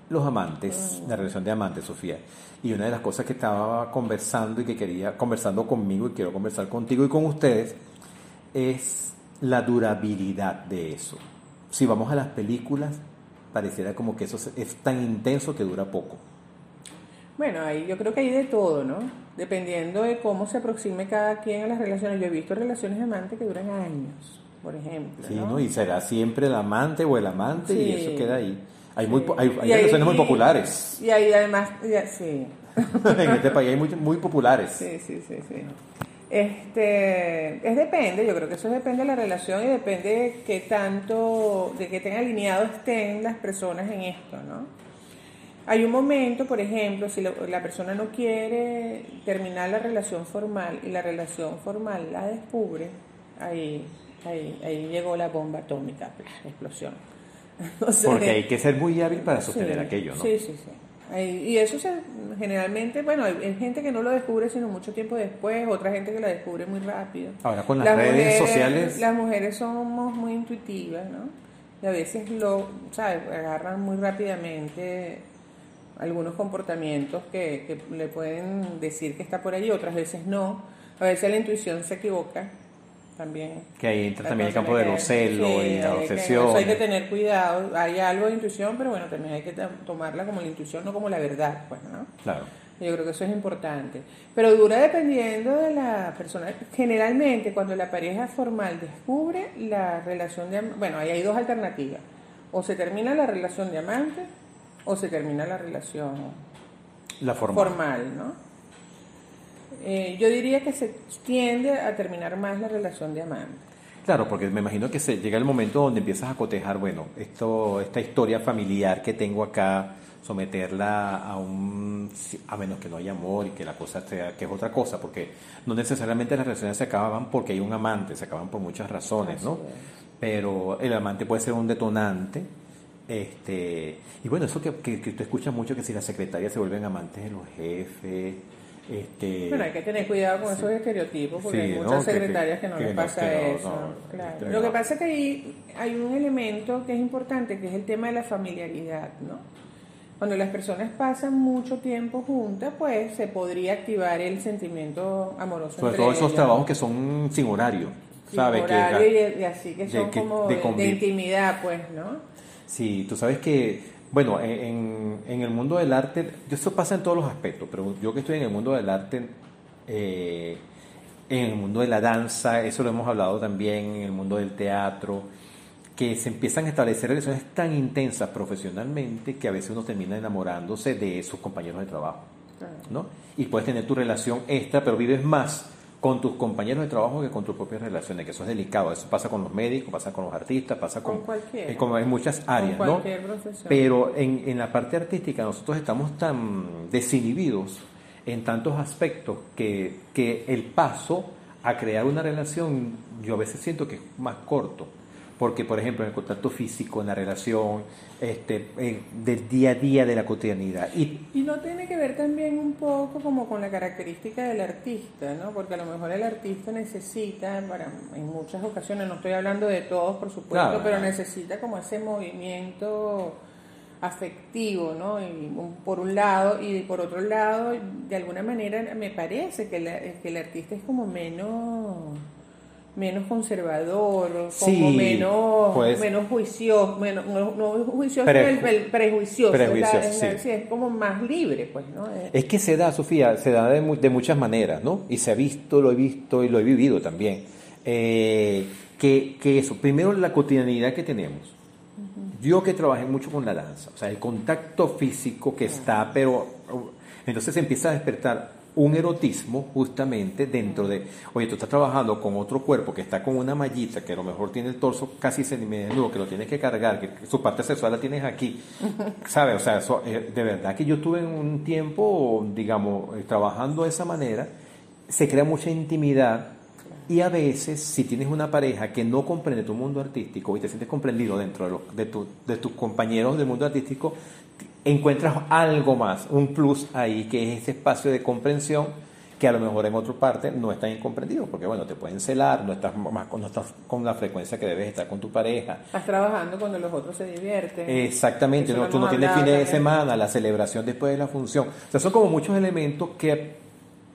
[SPEAKER 2] los amantes, la relación de amantes, Sofía. Y una de las cosas que estaba conversando y que quería, conversando conmigo y quiero conversar contigo y con ustedes, es la durabilidad de eso. Si vamos a las películas, pareciera como que eso es tan intenso que dura poco.
[SPEAKER 1] Bueno, ahí yo creo que hay de todo, ¿no? Dependiendo de cómo se aproxime cada quien a las relaciones. Yo he visto relaciones de amantes que duran años, por ejemplo.
[SPEAKER 2] Sí, ¿no? Y será siempre el amante o el amante y eso queda ahí. Hay, muy, hay, relaciones muy populares.
[SPEAKER 1] Y ahí además, sí.
[SPEAKER 2] en este país hay muy, muy populares.
[SPEAKER 1] Sí, sí, sí, sí. Este, es depende, yo creo que eso depende de la relación y depende de qué tanto, de qué tan alineados estén las personas en esto, ¿no? Hay un momento, por ejemplo, si la, persona no quiere terminar la relación formal y la relación formal la descubre, ahí, ahí, ahí llegó la bomba atómica, pues, la explosión.
[SPEAKER 2] Porque hay que ser muy hábil para sostener aquello, ¿no?
[SPEAKER 1] Sí, sí, sí. Y eso se, generalmente, bueno, hay, gente que no lo descubre sino mucho tiempo después, otra gente que la descubre muy rápido.
[SPEAKER 2] Ahora con las, redes sociales.
[SPEAKER 1] Las mujeres somos muy intuitivas, ¿no? Y a veces lo, ¿sabes? Agarran muy rápidamente algunos comportamientos que, le pueden decir que está por ahí, otras veces no. A veces la intuición se equivoca también.
[SPEAKER 2] Que ahí entra también el campo de los celos y la obsesión.
[SPEAKER 1] hay que tener cuidado. Hay algo de intuición, pero bueno, también hay que tomarla como la intuición, no como la verdad, pues, ¿no?
[SPEAKER 2] Claro.
[SPEAKER 1] Yo creo que eso es importante. Pero dura dependiendo de la persona. Generalmente, cuando la pareja formal descubre la relación de... Bueno, ahí hay dos alternativas. O se termina la relación de amante o se termina la relación
[SPEAKER 2] la formal.
[SPEAKER 1] ¿no? Eh, yo diría que se tiende a terminar más la relación de amante.
[SPEAKER 2] Claro, porque me imagino que se llega el momento donde empiezas a cotejar, bueno, esto, esta historia familiar que tengo acá, someterla a un, a menos que no haya amor y que la cosa sea, que es otra cosa, porque no necesariamente las relaciones se acaban porque hay un amante, se acaban por muchas razones, ¿no? Pero el amante puede ser un detonante este, y bueno, eso que, que, que tú escuchas mucho, que si las secretarias se vuelven amantes de los jefes. Este,
[SPEAKER 1] bueno, hay que tener cuidado con esos estereotipos porque hay muchas secretarias que, no les pasa eso. claro. Lo que pasa es que hay, hay un elemento que es importante, que es el tema de la familiaridad, ¿no? Cuando las personas pasan mucho tiempo juntas, pues se podría activar el sentimiento amoroso.
[SPEAKER 2] Sobre todo esos trabajos que son sin horario.
[SPEAKER 1] Sin horario y, así que son como de intimidad, pues, ¿no?
[SPEAKER 2] Sí, tú sabes que, bueno, en, en, el mundo del arte, eso pasa en todos los aspectos, pero yo que estoy en el mundo del arte, eh, en el mundo de la danza, eso lo hemos hablado también, en el mundo del teatro, que se empiezan a establecer relaciones tan intensas profesionalmente que a veces uno termina enamorándose de sus compañeros de trabajo, ¿no? Y puedes tener tu relación extra, pero vives más con tus compañeros de trabajo que con tus propias relaciones, que eso es delicado. Eso pasa con los médicos, pasa con los artistas, pasa con,
[SPEAKER 1] con
[SPEAKER 2] eh, como en muchas áreas, ¿no? Pero en, en la parte artística nosotros estamos tan desinhibidos en tantos aspectos que, que el paso a crear una relación yo a veces siento que es más corto porque por ejemplo en el contacto físico, en la relación, este, del día a día de la cotidianidad.
[SPEAKER 1] Y, y no tiene que ver también un poco como con la característica del artista, ¿no? Porque a lo mejor el artista necesita, para, en muchas ocasiones, no estoy hablando de todos por supuesto, pero necesita como ese movimiento afectivo, ¿no? Y, por un lado, y por otro lado, de alguna manera me parece que, que el artista es como menos menos conservador, como menos, pues, menos juicioso, menos, no, juicioso, el, prejuicioso, es, como más libre, pues, ¿no?
[SPEAKER 2] Es que se da, Sofía, se da de, de, muchas maneras, ¿no? Y se ha visto, lo he visto y lo he vivido también. Eh, que, que, eso, primero la cotidianidad que tenemos. Yo que trabajé mucho con la danza, o sea, el contacto físico que está, pero entonces empieza a despertar un erotismo justamente dentro de, oye, tú estás trabajando con otro cuerpo que está con una mallita, que a lo mejor tiene el torso casi desnudo, que lo tienes que cargar, que su parte sexual la tienes aquí, ¿sabes? O sea, eh, de verdad que yo estuve en un tiempo, digamos, eh, trabajando de esa manera, se crea mucha intimidad Y a veces, si tienes una pareja que no comprende tu mundo artístico y te sientes comprendido dentro de, los- de, tu- de tus compañeros del mundo artístico, encuentras algo más, un plus ahí, que es ese espacio de comprensión que a lo mejor en otra parte no está bien comprendido, porque bueno, te pueden celar, no estás, más, con- no estás con la frecuencia que debes estar con tu pareja.
[SPEAKER 1] Estás trabajando cuando los otros se divierten.
[SPEAKER 2] Exactamente, no, tú no tienes fines de semana, la celebración después de la función. O sea, son como muchos elementos que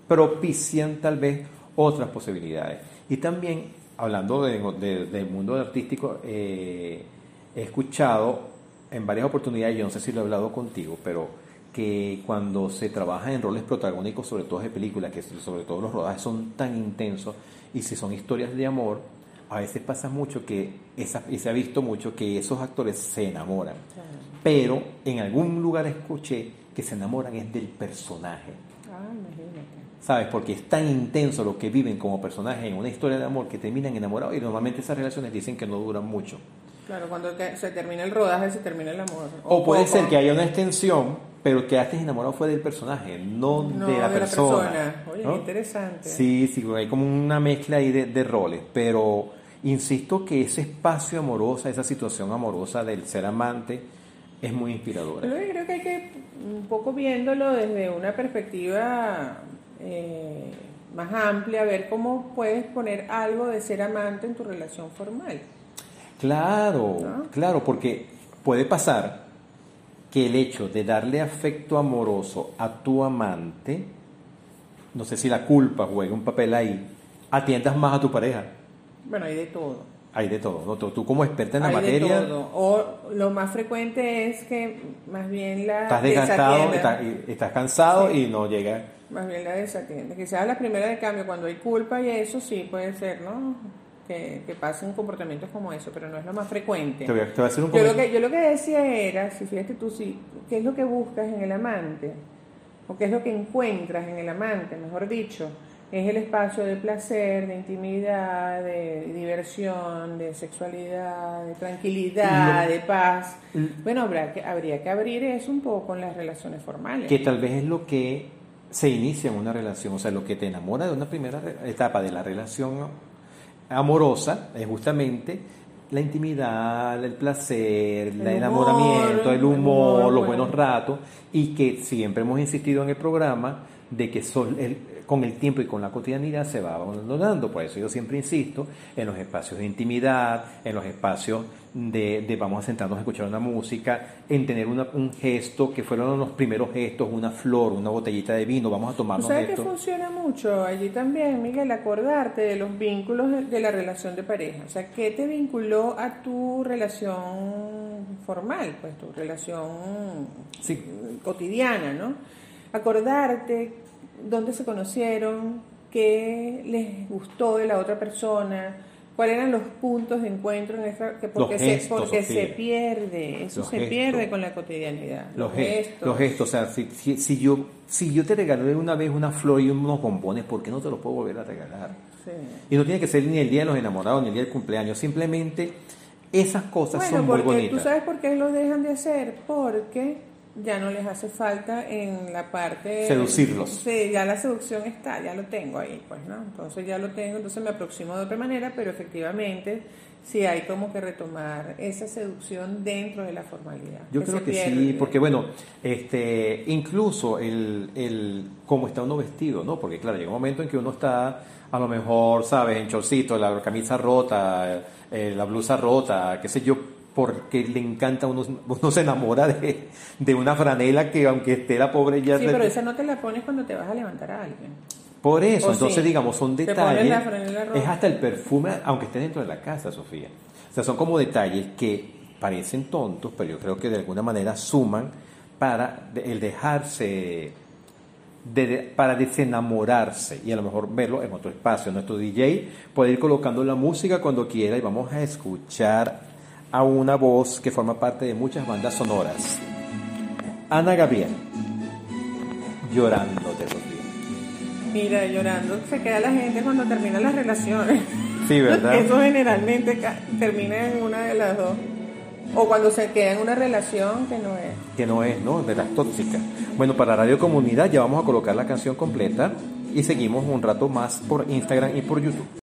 [SPEAKER 2] propician tal vez otras posibilidades. Y también, hablando de- de- del mundo artístico, eh, he escuchado en varias oportunidades, yo no sé si lo he hablado contigo, pero que cuando se trabaja en roles protagónicos, sobre todo de películas, que sobre todo los rodajes son tan intensos, y si son historias de amor, a veces pasa mucho que, esa, y se ha visto mucho que esos actores se enamoran. Pero en algún lugar escuché que se enamoran es del personaje.
[SPEAKER 1] Ah, imagínate.
[SPEAKER 2] ¿Sabes? Porque es tan intenso lo que viven como personajes en una historia de amor que terminan enamorados y normalmente esas relaciones dicen que no duran mucho.
[SPEAKER 1] Claro, cuando se termina el rodaje, se termina el amor.
[SPEAKER 2] O puede
[SPEAKER 1] poco.
[SPEAKER 2] ser que haya una extensión, pero que estés enamorado fue del personaje, no,
[SPEAKER 1] No,
[SPEAKER 2] de la persona.
[SPEAKER 1] persona. Oye,
[SPEAKER 2] ¿no?
[SPEAKER 1] qué interesante.
[SPEAKER 2] Sí, sí, hay como una mezcla ahí de, de roles, pero insisto que ese espacio amoroso, esa situación amorosa del ser amante es muy inspiradora.
[SPEAKER 1] Pero yo creo que hay que, un poco viéndolo desde una perspectiva eh, más amplia, ver cómo puedes poner algo de ser amante en tu relación formal.
[SPEAKER 2] Claro,
[SPEAKER 1] ¿No?
[SPEAKER 2] claro, porque puede pasar que el hecho de darle afecto amoroso a tu amante, no sé si la culpa juega un papel ahí, atiendas más a tu pareja.
[SPEAKER 1] Bueno, hay de todo.
[SPEAKER 2] Hay de todo, ¿no? Tú, como experta en la
[SPEAKER 1] hay
[SPEAKER 2] materia,
[SPEAKER 1] de todo. O lo más frecuente es que más bien la
[SPEAKER 2] estás desgastado, estás, cansado
[SPEAKER 1] Sí.
[SPEAKER 2] y no llega.
[SPEAKER 1] Más bien la desatiende. Quizás la primera de cambio, cuando hay culpa y eso sí puede ser, ¿no? Que, que pasen comportamientos como eso, pero no es lo más frecuente.
[SPEAKER 2] Te voy a, te voy a hacer un
[SPEAKER 1] Yo lo, que, yo lo que decía era, si fíjate tú, sí, ¿qué es lo que buscas en el amante? ¿O qué es lo que encuentras en el amante, mejor dicho? Es el espacio de placer, de intimidad, de diversión, de sexualidad, de tranquilidad, de paz. Bueno, habrá que, habría que abrir eso un poco en las relaciones formales.
[SPEAKER 2] que tal vez es lo que se inicia en una relación, o sea, lo que te enamora de una primera etapa de la relación amorosa es justamente la intimidad, el placer, el,
[SPEAKER 1] El humor,
[SPEAKER 2] enamoramiento, el
[SPEAKER 1] el
[SPEAKER 2] humor, los
[SPEAKER 1] bueno.
[SPEAKER 2] buenos ratos y que siempre hemos insistido en el programa de que sol- el- con el tiempo y con la cotidianidad se va abandonando. Por eso yo siempre insisto en los espacios de intimidad, en los espacios de, de vamos a sentarnos a escuchar una música, en tener una- un gesto que fueron los primeros gestos, una flor, una botellita de vino, vamos a
[SPEAKER 1] ¿Tú
[SPEAKER 2] tomarnos
[SPEAKER 1] sabes que
[SPEAKER 2] esto.
[SPEAKER 1] funciona mucho allí también, Miguel? Acordarte de los vínculos de, de la relación de pareja. O sea, ¿qué te vinculó a tu relación formal? Pues tu relación
[SPEAKER 2] Sí.
[SPEAKER 1] cotidiana, ¿no? Acordarte dónde se conocieron, qué les gustó de la otra persona, cuáles eran los puntos de encuentro en esa, que porque,
[SPEAKER 2] Los
[SPEAKER 1] se, porque se pierde, eso
[SPEAKER 2] Los
[SPEAKER 1] se
[SPEAKER 2] gestos.
[SPEAKER 1] pierde con la cotidianidad.
[SPEAKER 2] Los gestos, los gestos, o sea, si, si, si yo, si yo te regalé una vez una flor y unos bombones, ¿por qué no te los puedo volver a regalar?
[SPEAKER 1] Sí.
[SPEAKER 2] Y no tiene que ser ni el día de los enamorados ni el día del cumpleaños, simplemente esas cosas
[SPEAKER 1] Bueno,
[SPEAKER 2] son muy bonitas.
[SPEAKER 1] tú sabes por qué lo dejan de hacer, porque ya no les hace falta en la parte...
[SPEAKER 2] Seducirlos.
[SPEAKER 1] Sí, ya la seducción está, ya lo tengo ahí, pues, ¿no? Entonces ya lo tengo, entonces me aproximo de otra manera, pero efectivamente sí hay como que retomar esa seducción dentro de la formalidad.
[SPEAKER 2] Yo creo que
[SPEAKER 1] pierde.
[SPEAKER 2] sí, porque bueno, este, incluso el, el cómo está uno vestido, ¿no? Porque claro, llega un momento en que uno está, a lo mejor, sabes, en chorcito, la camisa rota, eh, la blusa rota, qué sé yo, porque le encanta, uno, uno se enamora de, de una franela que aunque esté la pobre ya...
[SPEAKER 1] Sí, pero esa no te la pones cuando te vas a levantar a alguien.
[SPEAKER 2] Por eso,
[SPEAKER 1] O
[SPEAKER 2] entonces
[SPEAKER 1] sí.
[SPEAKER 2] digamos, son detalles.
[SPEAKER 1] la franela roja.
[SPEAKER 2] Es hasta el perfume, aunque esté dentro de la casa, Sofía. O sea, son como detalles que parecen tontos, pero yo creo que de alguna manera suman para el dejarse, de- de- para desenamorarse y a lo mejor verlo en otro espacio. Nuestro DJ puede ir colocando la música cuando quiera y vamos a escuchar a una voz que forma parte de muchas bandas sonoras. Ana Gabriel, llorándote, Sofía.
[SPEAKER 1] Mira, llorando se queda la gente cuando terminan las relaciones.
[SPEAKER 2] Sí, ¿verdad?
[SPEAKER 1] Eso generalmente termina en una de las dos. O cuando se queda en una relación que no es.
[SPEAKER 2] que no es, ¿no? De las tóxicas. Bueno, para Radio Comunidad ya vamos a colocar la canción completa y seguimos un rato más por Instagram y por YouTube.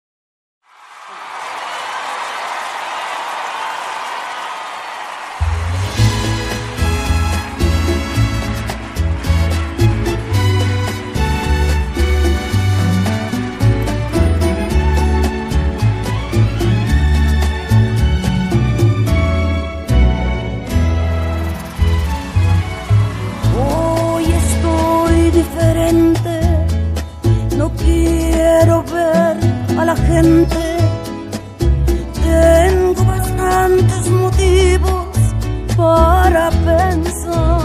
[SPEAKER 4] Para pensar.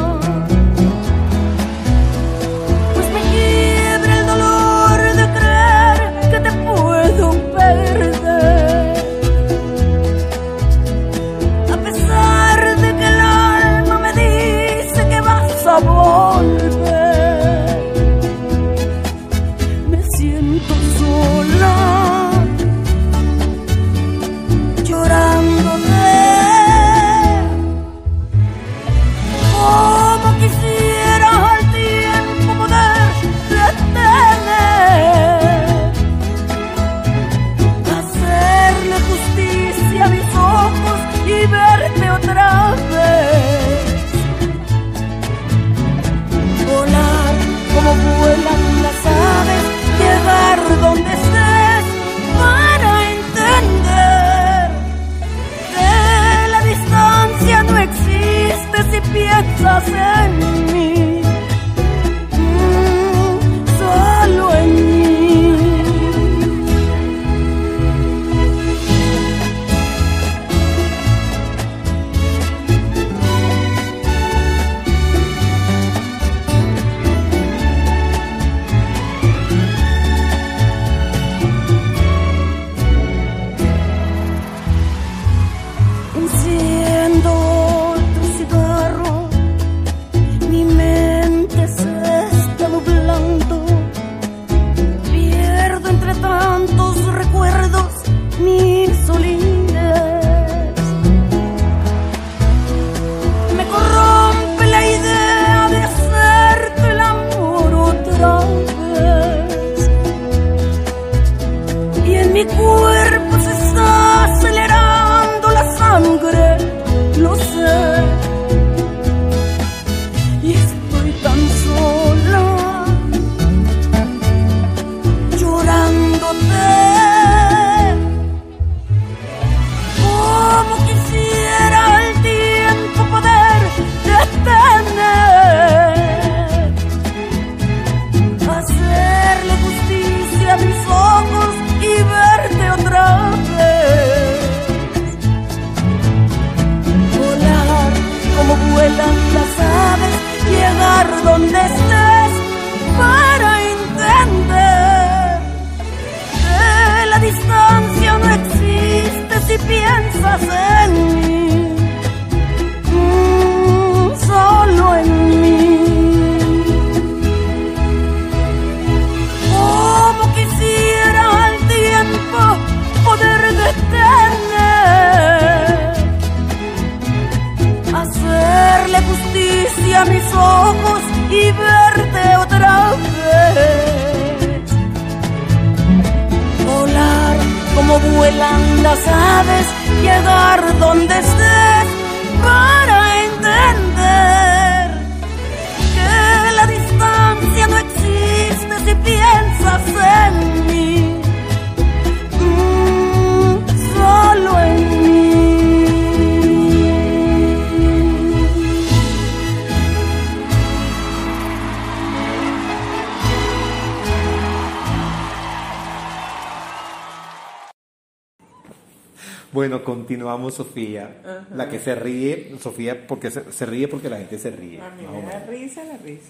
[SPEAKER 2] Bueno, continuamos, Sofía. La que se ríe, Sofía, porque se, se ríe porque la gente se ríe.
[SPEAKER 1] A mí me da risa la risa.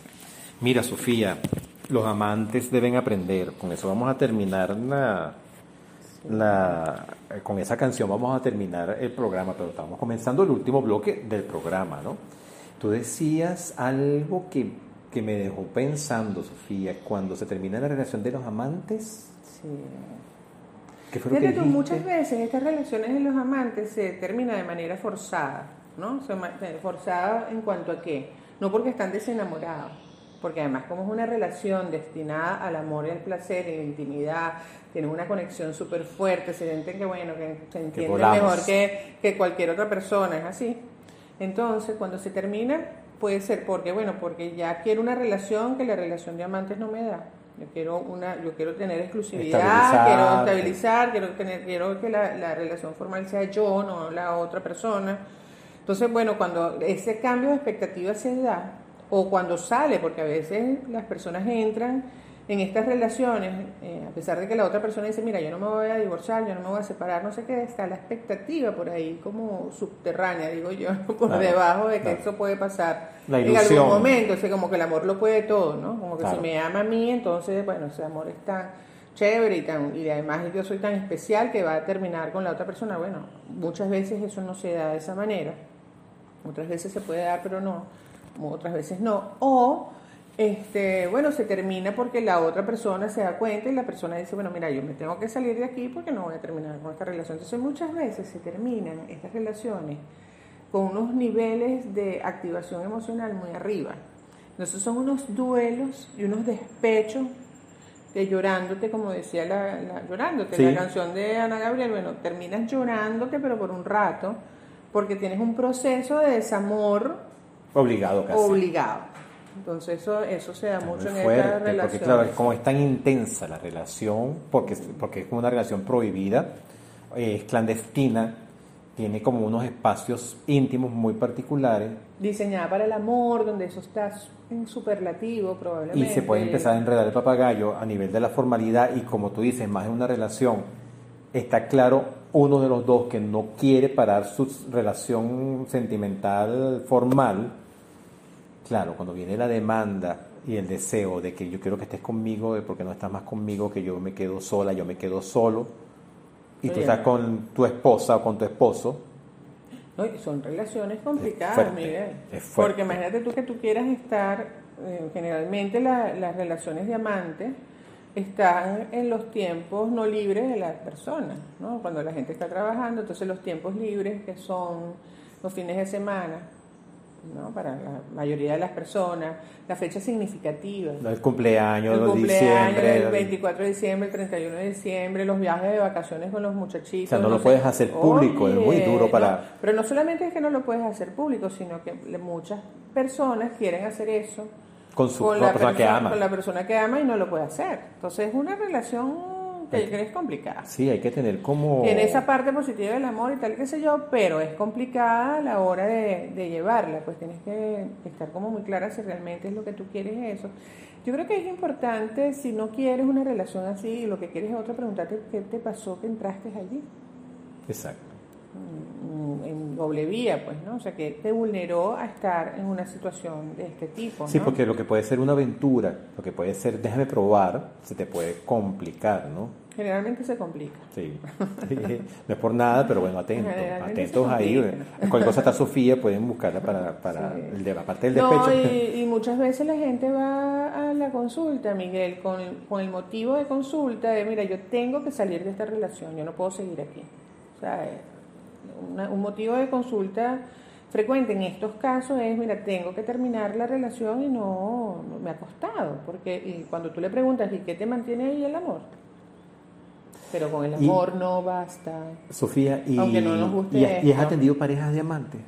[SPEAKER 2] Mira, Sofía, los amantes deben aprender. Con eso vamos a terminar la, la- eh, con esa canción vamos a terminar el programa, pero estamos comenzando el último bloque del programa, ¿no? Tú decías algo que, que me dejó pensando, Sofía, cuando se termina la relación de los amantes.
[SPEAKER 1] Sí.
[SPEAKER 2] ¿Qué fue lo que
[SPEAKER 1] Fíjate tú,
[SPEAKER 2] dijiste?
[SPEAKER 1] muchas veces estas relaciones de los amantes se terminan de manera forzada, ¿no? Eh, Forzada en cuanto a qué? No porque están desenamorados, porque además como es una relación destinada al amor y al placer y la intimidad, tienen una conexión súper fuerte, se sienten que bueno, que se entienden mejor que, que cualquier otra persona, es así. Entonces, cuando se termina, puede ser porque, bueno, porque ya quiero una relación que la relación de amantes no me da. Yo quiero una, yo quiero tener exclusividad,
[SPEAKER 2] Estabilizar.
[SPEAKER 1] quiero estabilizar, quiero tener, quiero que la, la relación formal sea yo, no la otra persona. Entonces, bueno, cuando ese cambio de expectativa se da, o cuando sale, porque a veces las personas entran en estas relaciones, eh, a pesar de que la otra persona dice, mira, yo no me voy a divorciar, yo no me voy a separar, no sé qué, está la expectativa por ahí como subterránea, digo yo, por
[SPEAKER 2] Claro,
[SPEAKER 1] debajo de que
[SPEAKER 2] claro.
[SPEAKER 1] eso puede pasar
[SPEAKER 2] La
[SPEAKER 1] en algún momento, o sea, como que el amor lo puede todo, ¿no? Como que
[SPEAKER 2] Claro.
[SPEAKER 1] si me ama a mí, entonces, bueno, ese amor es tan chévere y, tan, y además yo soy tan especial que va a terminar con la otra persona. Bueno, muchas veces eso no se da de esa manera, otras veces se puede dar, pero no, otras veces no. O, este, bueno, se termina porque la otra persona se da cuenta y la persona dice, bueno, mira, yo me tengo que salir de aquí porque no voy a terminar con esta relación. Entonces muchas veces se terminan estas relaciones con unos niveles de activación emocional muy arriba. Entonces son unos duelos y unos despechos de llorándote, como decía la, la- llorándote,
[SPEAKER 2] Sí.
[SPEAKER 1] la canción de Ana Gabriel, bueno, terminas llorándote pero por un rato, porque tienes un proceso de desamor
[SPEAKER 2] Obligado casi.
[SPEAKER 1] obligado. Entonces eso, eso se da
[SPEAKER 2] Es
[SPEAKER 1] mucho
[SPEAKER 2] muy
[SPEAKER 1] en estas
[SPEAKER 2] fuerte, porque claro, como es tan intensa la relación, porque, porque es como una relación prohibida, es clandestina, tiene como unos espacios íntimos muy particulares
[SPEAKER 1] Diseñada para el amor, donde eso está en superlativo
[SPEAKER 2] y
[SPEAKER 1] probablemente.
[SPEAKER 2] se puede empezar a enredar el papagayo a nivel de la formalidad y como tú dices, más en una relación, está claro uno de los dos que no quiere parar su relación sentimental formal, claro, cuando viene la demanda y el deseo de que yo quiero que estés conmigo, porque no estás más conmigo, que yo me quedo sola, yo me quedo solo, y tú estás con tu esposa o con tu esposo,
[SPEAKER 1] No, son relaciones complicadas,
[SPEAKER 2] fuerte,
[SPEAKER 1] Miguel. Porque imagínate tú que tú quieras estar, eh, generalmente la- las relaciones de amantes están en los tiempos no libres de las personas, ¿no? Cuando la gente está trabajando, entonces los tiempos libres que son los fines de semana, ¿no? Para la mayoría de las personas, las fechas significativas.
[SPEAKER 2] el cumpleaños,
[SPEAKER 1] El cumpleaños,
[SPEAKER 2] diciembre,
[SPEAKER 1] el 24 de diciembre, el 31 de diciembre, los viajes de vacaciones con los muchachitos.
[SPEAKER 2] O sea, no lo
[SPEAKER 1] sé.
[SPEAKER 2] puedes hacer público, es muy duro para-
[SPEAKER 1] no, pero no solamente es que no lo puedes hacer público, sino que muchas personas quieren hacer eso
[SPEAKER 2] con su
[SPEAKER 1] con
[SPEAKER 2] la
[SPEAKER 1] la,
[SPEAKER 2] persona que
[SPEAKER 1] persona,
[SPEAKER 2] ama.
[SPEAKER 1] con la persona que ama y no lo puede hacer. Entonces es una relación que, que es complicada.
[SPEAKER 2] Sí, hay que tener como...
[SPEAKER 1] Tiene esa parte positiva del amor y tal, qué sé yo, pero es complicada a la hora de, de llevarla, pues tienes que estar como muy clara si realmente es lo que tú quieres eso. Yo creo que es importante, si no quieres una relación así y lo que quieres es otra, preguntarte qué te pasó que entraste allí,
[SPEAKER 2] Exacto.
[SPEAKER 1] En doble vía, pues, ¿no? O sea, que te vulneró a estar en una situación de este tipo,
[SPEAKER 2] Sí,
[SPEAKER 1] ¿no?
[SPEAKER 2] porque lo que puede ser una aventura, lo que puede ser déjame probar, se te puede complicar, ¿no?
[SPEAKER 1] Generalmente se complica.
[SPEAKER 2] Sí. no es por nada, pero bueno, atentos, atentos ahí. Cualquier cosa está Sofía, pueden buscarla para, para
[SPEAKER 1] Sí.
[SPEAKER 2] el de la parte del
[SPEAKER 1] No,
[SPEAKER 2] despecho.
[SPEAKER 1] y, y muchas veces la gente va a la consulta, Miguel, con el, con el motivo de consulta de, mira, yo tengo que salir de esta relación, yo no puedo seguir aquí. O sea, una- un motivo de consulta frecuente en estos casos es, mira, tengo que terminar la relación y no, no me ha costado. Porque y cuando tú le preguntas, ¿y qué te mantiene ahí el amor? Pero con el
[SPEAKER 2] Y-
[SPEAKER 1] amor no basta.
[SPEAKER 2] Sofía, y,
[SPEAKER 1] Aunque no nos guste
[SPEAKER 2] y, has- y has
[SPEAKER 1] esto.
[SPEAKER 2] atendido parejas de amantes.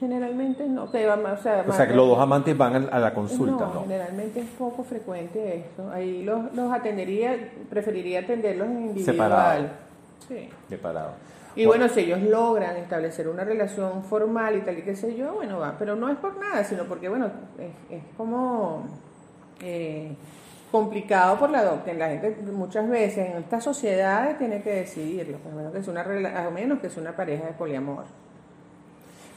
[SPEAKER 1] Generalmente no, que va más- o sea,
[SPEAKER 2] O sea, que los dos amantes van a, la consulta,
[SPEAKER 1] no,
[SPEAKER 2] ¿no?
[SPEAKER 1] generalmente es poco frecuente esto. Ahí los, los atendería, preferiría atenderlos en individual.
[SPEAKER 2] Separado.
[SPEAKER 1] Sí.
[SPEAKER 2] Separado.
[SPEAKER 1] Y bueno, si ellos logran establecer una relación formal y tal y qué sé yo, bueno, va. Pero no es por nada, sino porque, bueno, es, es como eh, complicado por la doctrina. La gente muchas veces en estas sociedades tiene que decidirlo, a menos que sea una, a menos que sea una pareja de poliamor.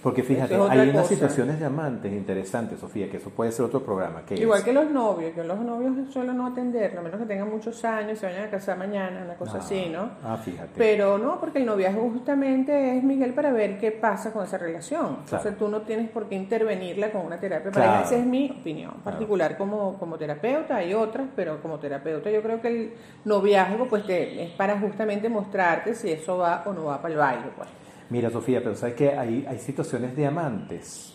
[SPEAKER 2] Porque fíjate,
[SPEAKER 1] es
[SPEAKER 2] hay unas
[SPEAKER 1] cosa.
[SPEAKER 2] situaciones de amantes interesantes, Sofía, que eso puede ser otro programa. Que
[SPEAKER 1] Igual
[SPEAKER 2] es-
[SPEAKER 1] que los novios, yo los novios suelo no atenderlo, a menos que tengan muchos años, se vayan a casar mañana, una cosa
[SPEAKER 2] Ah,
[SPEAKER 1] así, ¿no?
[SPEAKER 2] Ah, fíjate.
[SPEAKER 1] Pero no, porque el noviazgo justamente es, Miguel, para ver qué pasa con esa relación. Entonces
[SPEAKER 2] Claro.
[SPEAKER 1] tú no tienes por qué intervenirla con una terapia pareja.
[SPEAKER 2] Claro.
[SPEAKER 1] Esa es mi opinión particular como, como terapeuta. Hay otras, pero como terapeuta yo creo que el noviazgo pues te- es para justamente mostrarte si eso va o no va para el baile. Pues.
[SPEAKER 2] Mira, Sofía, pero sabes que hay, hay situaciones de amantes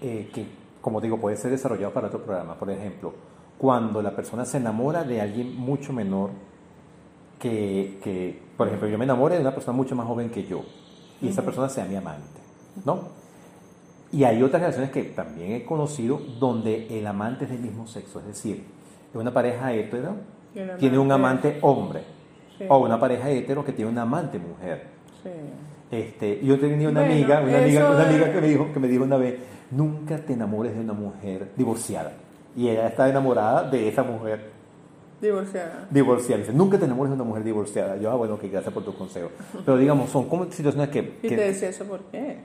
[SPEAKER 2] eh, que, como digo, puede ser desarrollado para otro programa. Por ejemplo, cuando la persona se enamora de alguien mucho menor que, que, por ejemplo, yo me enamore de una persona mucho más joven que yo y esa persona sea mi amante, ¿no? Y hay otras relaciones que también he conocido donde el amante es del mismo sexo, es decir, una pareja hetero, tiene un
[SPEAKER 1] amante-
[SPEAKER 2] hombre,
[SPEAKER 1] Sí.
[SPEAKER 2] o una pareja hetero que tiene una amante mujer.
[SPEAKER 1] Sí.
[SPEAKER 2] Este, yo tenía una
[SPEAKER 1] Bueno,
[SPEAKER 2] amiga, una amiga, una amiga que me dijo, que me dijo una vez, nunca te enamores de una mujer divorciada. Y ella está enamorada de esa mujer.
[SPEAKER 1] Divorciada.
[SPEAKER 2] Divorciada. Dice, nunca te enamores de una mujer divorciada. Yo, ah, bueno, que gracias por tu consejo. Pero digamos, son como situaciones que...
[SPEAKER 1] ¿Y
[SPEAKER 2] que-
[SPEAKER 1] te decía eso por qué?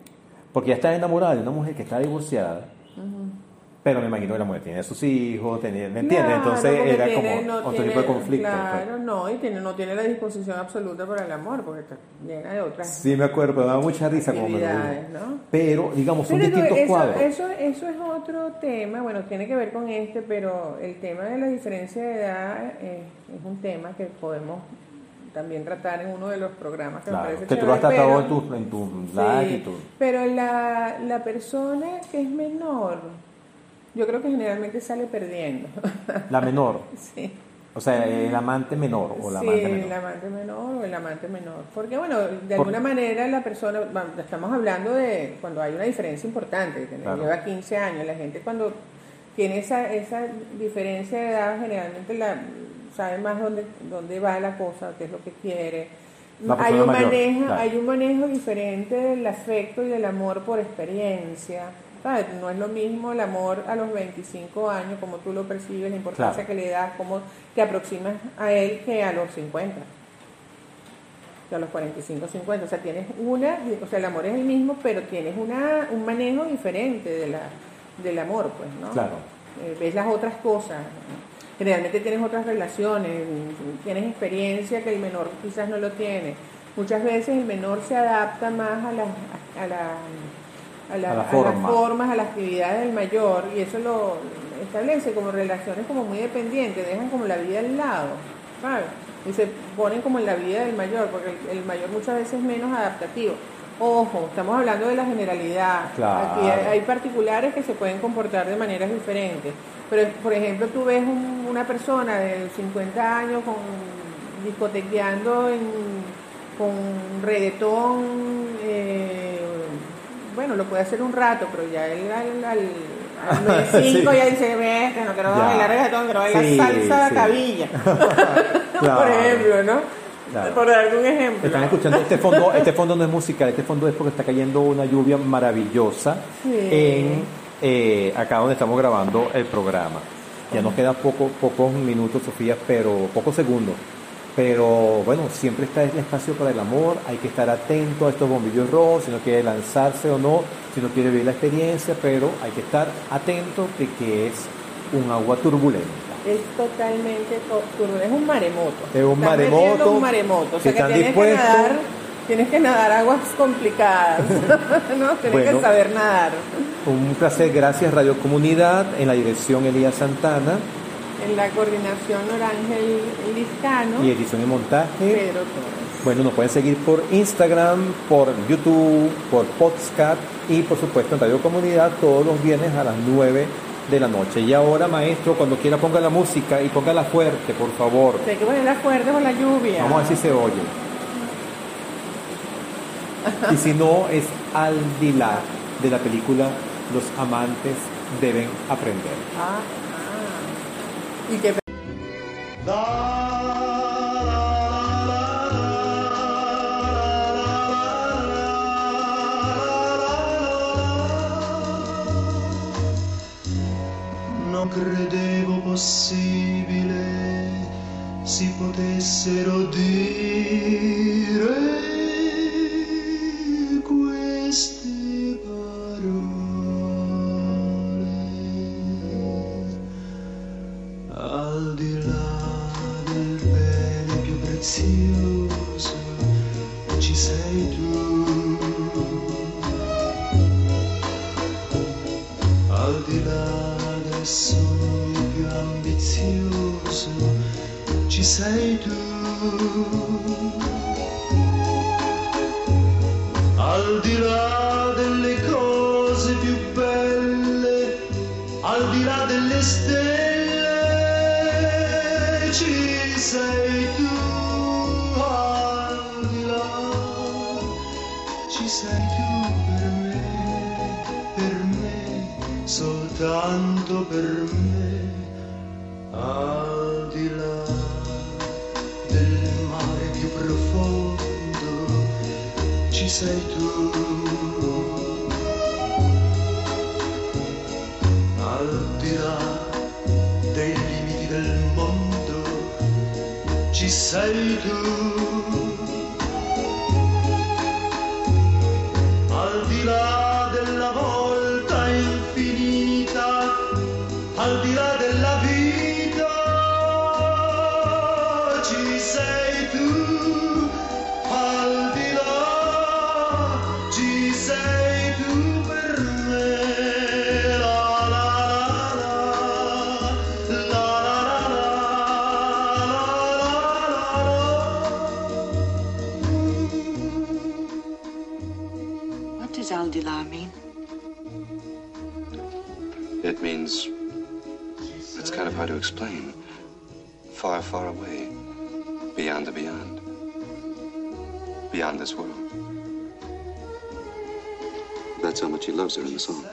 [SPEAKER 2] porque ya estás enamorada de una mujer que está divorciada. Pero me imagino que la mujer tiene sus hijos, tenía, ¿me entiendes?
[SPEAKER 1] Claro,
[SPEAKER 2] Entonces era
[SPEAKER 1] tiene-
[SPEAKER 2] como
[SPEAKER 1] no
[SPEAKER 2] otro
[SPEAKER 1] tiene-
[SPEAKER 2] tipo de conflicto. pues.
[SPEAKER 1] Claro, no, y tiene, no tiene la disposición absoluta para el amor, porque está llena de otras
[SPEAKER 2] Sí, me acuerdo, pero me daba mucha risa como me lo. Pero, digamos, son
[SPEAKER 1] Pero
[SPEAKER 2] distintos
[SPEAKER 1] eso,
[SPEAKER 2] cuadros.
[SPEAKER 1] Eso, eso es otro tema, bueno, tiene que ver con este, pero el tema de la diferencia de edad eh, es un tema que podemos también tratar en uno de los programas que
[SPEAKER 2] Claro,
[SPEAKER 1] me parece
[SPEAKER 2] que tú lo has tratado
[SPEAKER 1] pero-
[SPEAKER 2] en tu, en tu live
[SPEAKER 1] Sí. Pero la, la persona que es menor, yo creo que generalmente sale perdiendo.
[SPEAKER 2] La menor,
[SPEAKER 1] sí.
[SPEAKER 2] o sea, el amante menor o la
[SPEAKER 1] sí,
[SPEAKER 2] amante menor.
[SPEAKER 1] el amante menor o el amante menor. Porque, bueno, de
[SPEAKER 2] Por-
[SPEAKER 1] alguna manera la persona, estamos hablando de cuando hay una diferencia importante, que
[SPEAKER 2] Claro.
[SPEAKER 1] lleva 15 años, la gente cuando tiene esa, esa diferencia de edad generalmente la sabe más dónde, dónde va la cosa, qué es lo que quiere. Hay un,
[SPEAKER 2] mayor,
[SPEAKER 1] manejo,
[SPEAKER 2] claro.
[SPEAKER 1] hay un manejo diferente del afecto y del amor por experiencia. ¿Sabes? No es lo mismo el amor a los 25 años, como tú lo percibes, la importancia
[SPEAKER 2] Claro.
[SPEAKER 1] que le das, cómo te aproximas a él que a los 50 que a los 45, 50. O sea, tienes una, o sea, el amor es el mismo, pero tienes una, un manejo diferente de la, del amor, pues, ¿no?
[SPEAKER 2] Claro.
[SPEAKER 1] Eh, ves las otras cosas. Generalmente tienes otras relaciones, tienes experiencia que el menor quizás no lo tiene. Muchas veces el menor se adapta más a las a la, a la-
[SPEAKER 2] A la
[SPEAKER 1] a las
[SPEAKER 2] forma.
[SPEAKER 1] formas, a las actividades del mayor, y eso lo establece como relaciones como muy dependientes, dejan como la vida al lado, ¿sabes? Y se ponen como en la vida del mayor, porque el, el mayor muchas veces es menos adaptativo. Ojo, estamos hablando de la generalidad.
[SPEAKER 2] Claro.
[SPEAKER 1] Aquí hay, hay particulares que se pueden comportar de maneras diferentes. Pero, por ejemplo, tú ves un- una persona de 50 años con, discotequeando en, con reggaetón, eh, bueno, lo puede hacer un rato, pero ya él al, al, al 95
[SPEAKER 2] Sí.
[SPEAKER 1] ya dice, "Ve, que no quiero bailar reggaetón, quiero bailar
[SPEAKER 2] Sí,
[SPEAKER 1] salsa
[SPEAKER 2] sí.
[SPEAKER 1] cabilla.
[SPEAKER 2] Claro.
[SPEAKER 1] Por ejemplo, ¿no?
[SPEAKER 2] Claro.
[SPEAKER 1] Por un ejemplo.
[SPEAKER 2] Están escuchando, este fondo, este fondo no es musical, este fondo es porque está cayendo una lluvia maravillosa en eh, acá donde estamos grabando el programa. Ya nos quedan poco, pocos minutos, Sofía, pero pocos segundos. Pero bueno, siempre está el espacio para el amor, hay que estar atento a estos bombillos rojos, si no quiere lanzarse o no, si no quiere vivir la experiencia, pero hay que estar atento de que es un agua turbulenta.
[SPEAKER 1] Es totalmente to- turbulento, es un maremoto.
[SPEAKER 2] Es un maremoto.
[SPEAKER 1] un maremoto. O sea que tienes que nadar, tienes que nadar aguas complicadas. ¿no? Tienes
[SPEAKER 2] Bueno.
[SPEAKER 1] que saber nadar.
[SPEAKER 2] Un placer, gracias Radio Comunidad, en la dirección Elías Santana
[SPEAKER 1] En la coordinación Orángel Liscano,
[SPEAKER 2] y edición y montaje.
[SPEAKER 1] Pedro Torres.
[SPEAKER 2] Bueno, nos pueden seguir por Instagram, por YouTube, por podcast y por supuesto en Radio Comunidad todos los viernes a las 9 de la noche. Y ahora, maestro, cuando quiera ponga la música y póngala fuerte, por favor.
[SPEAKER 1] Hay que ponerla fuerte con la lluvia.
[SPEAKER 2] Vamos a ver si se oye. Y si no, es Al Dilar de la película Los amantes deben aprender.
[SPEAKER 1] Ah, ah. Y que
[SPEAKER 5] this world. That's how much he loves her in the song.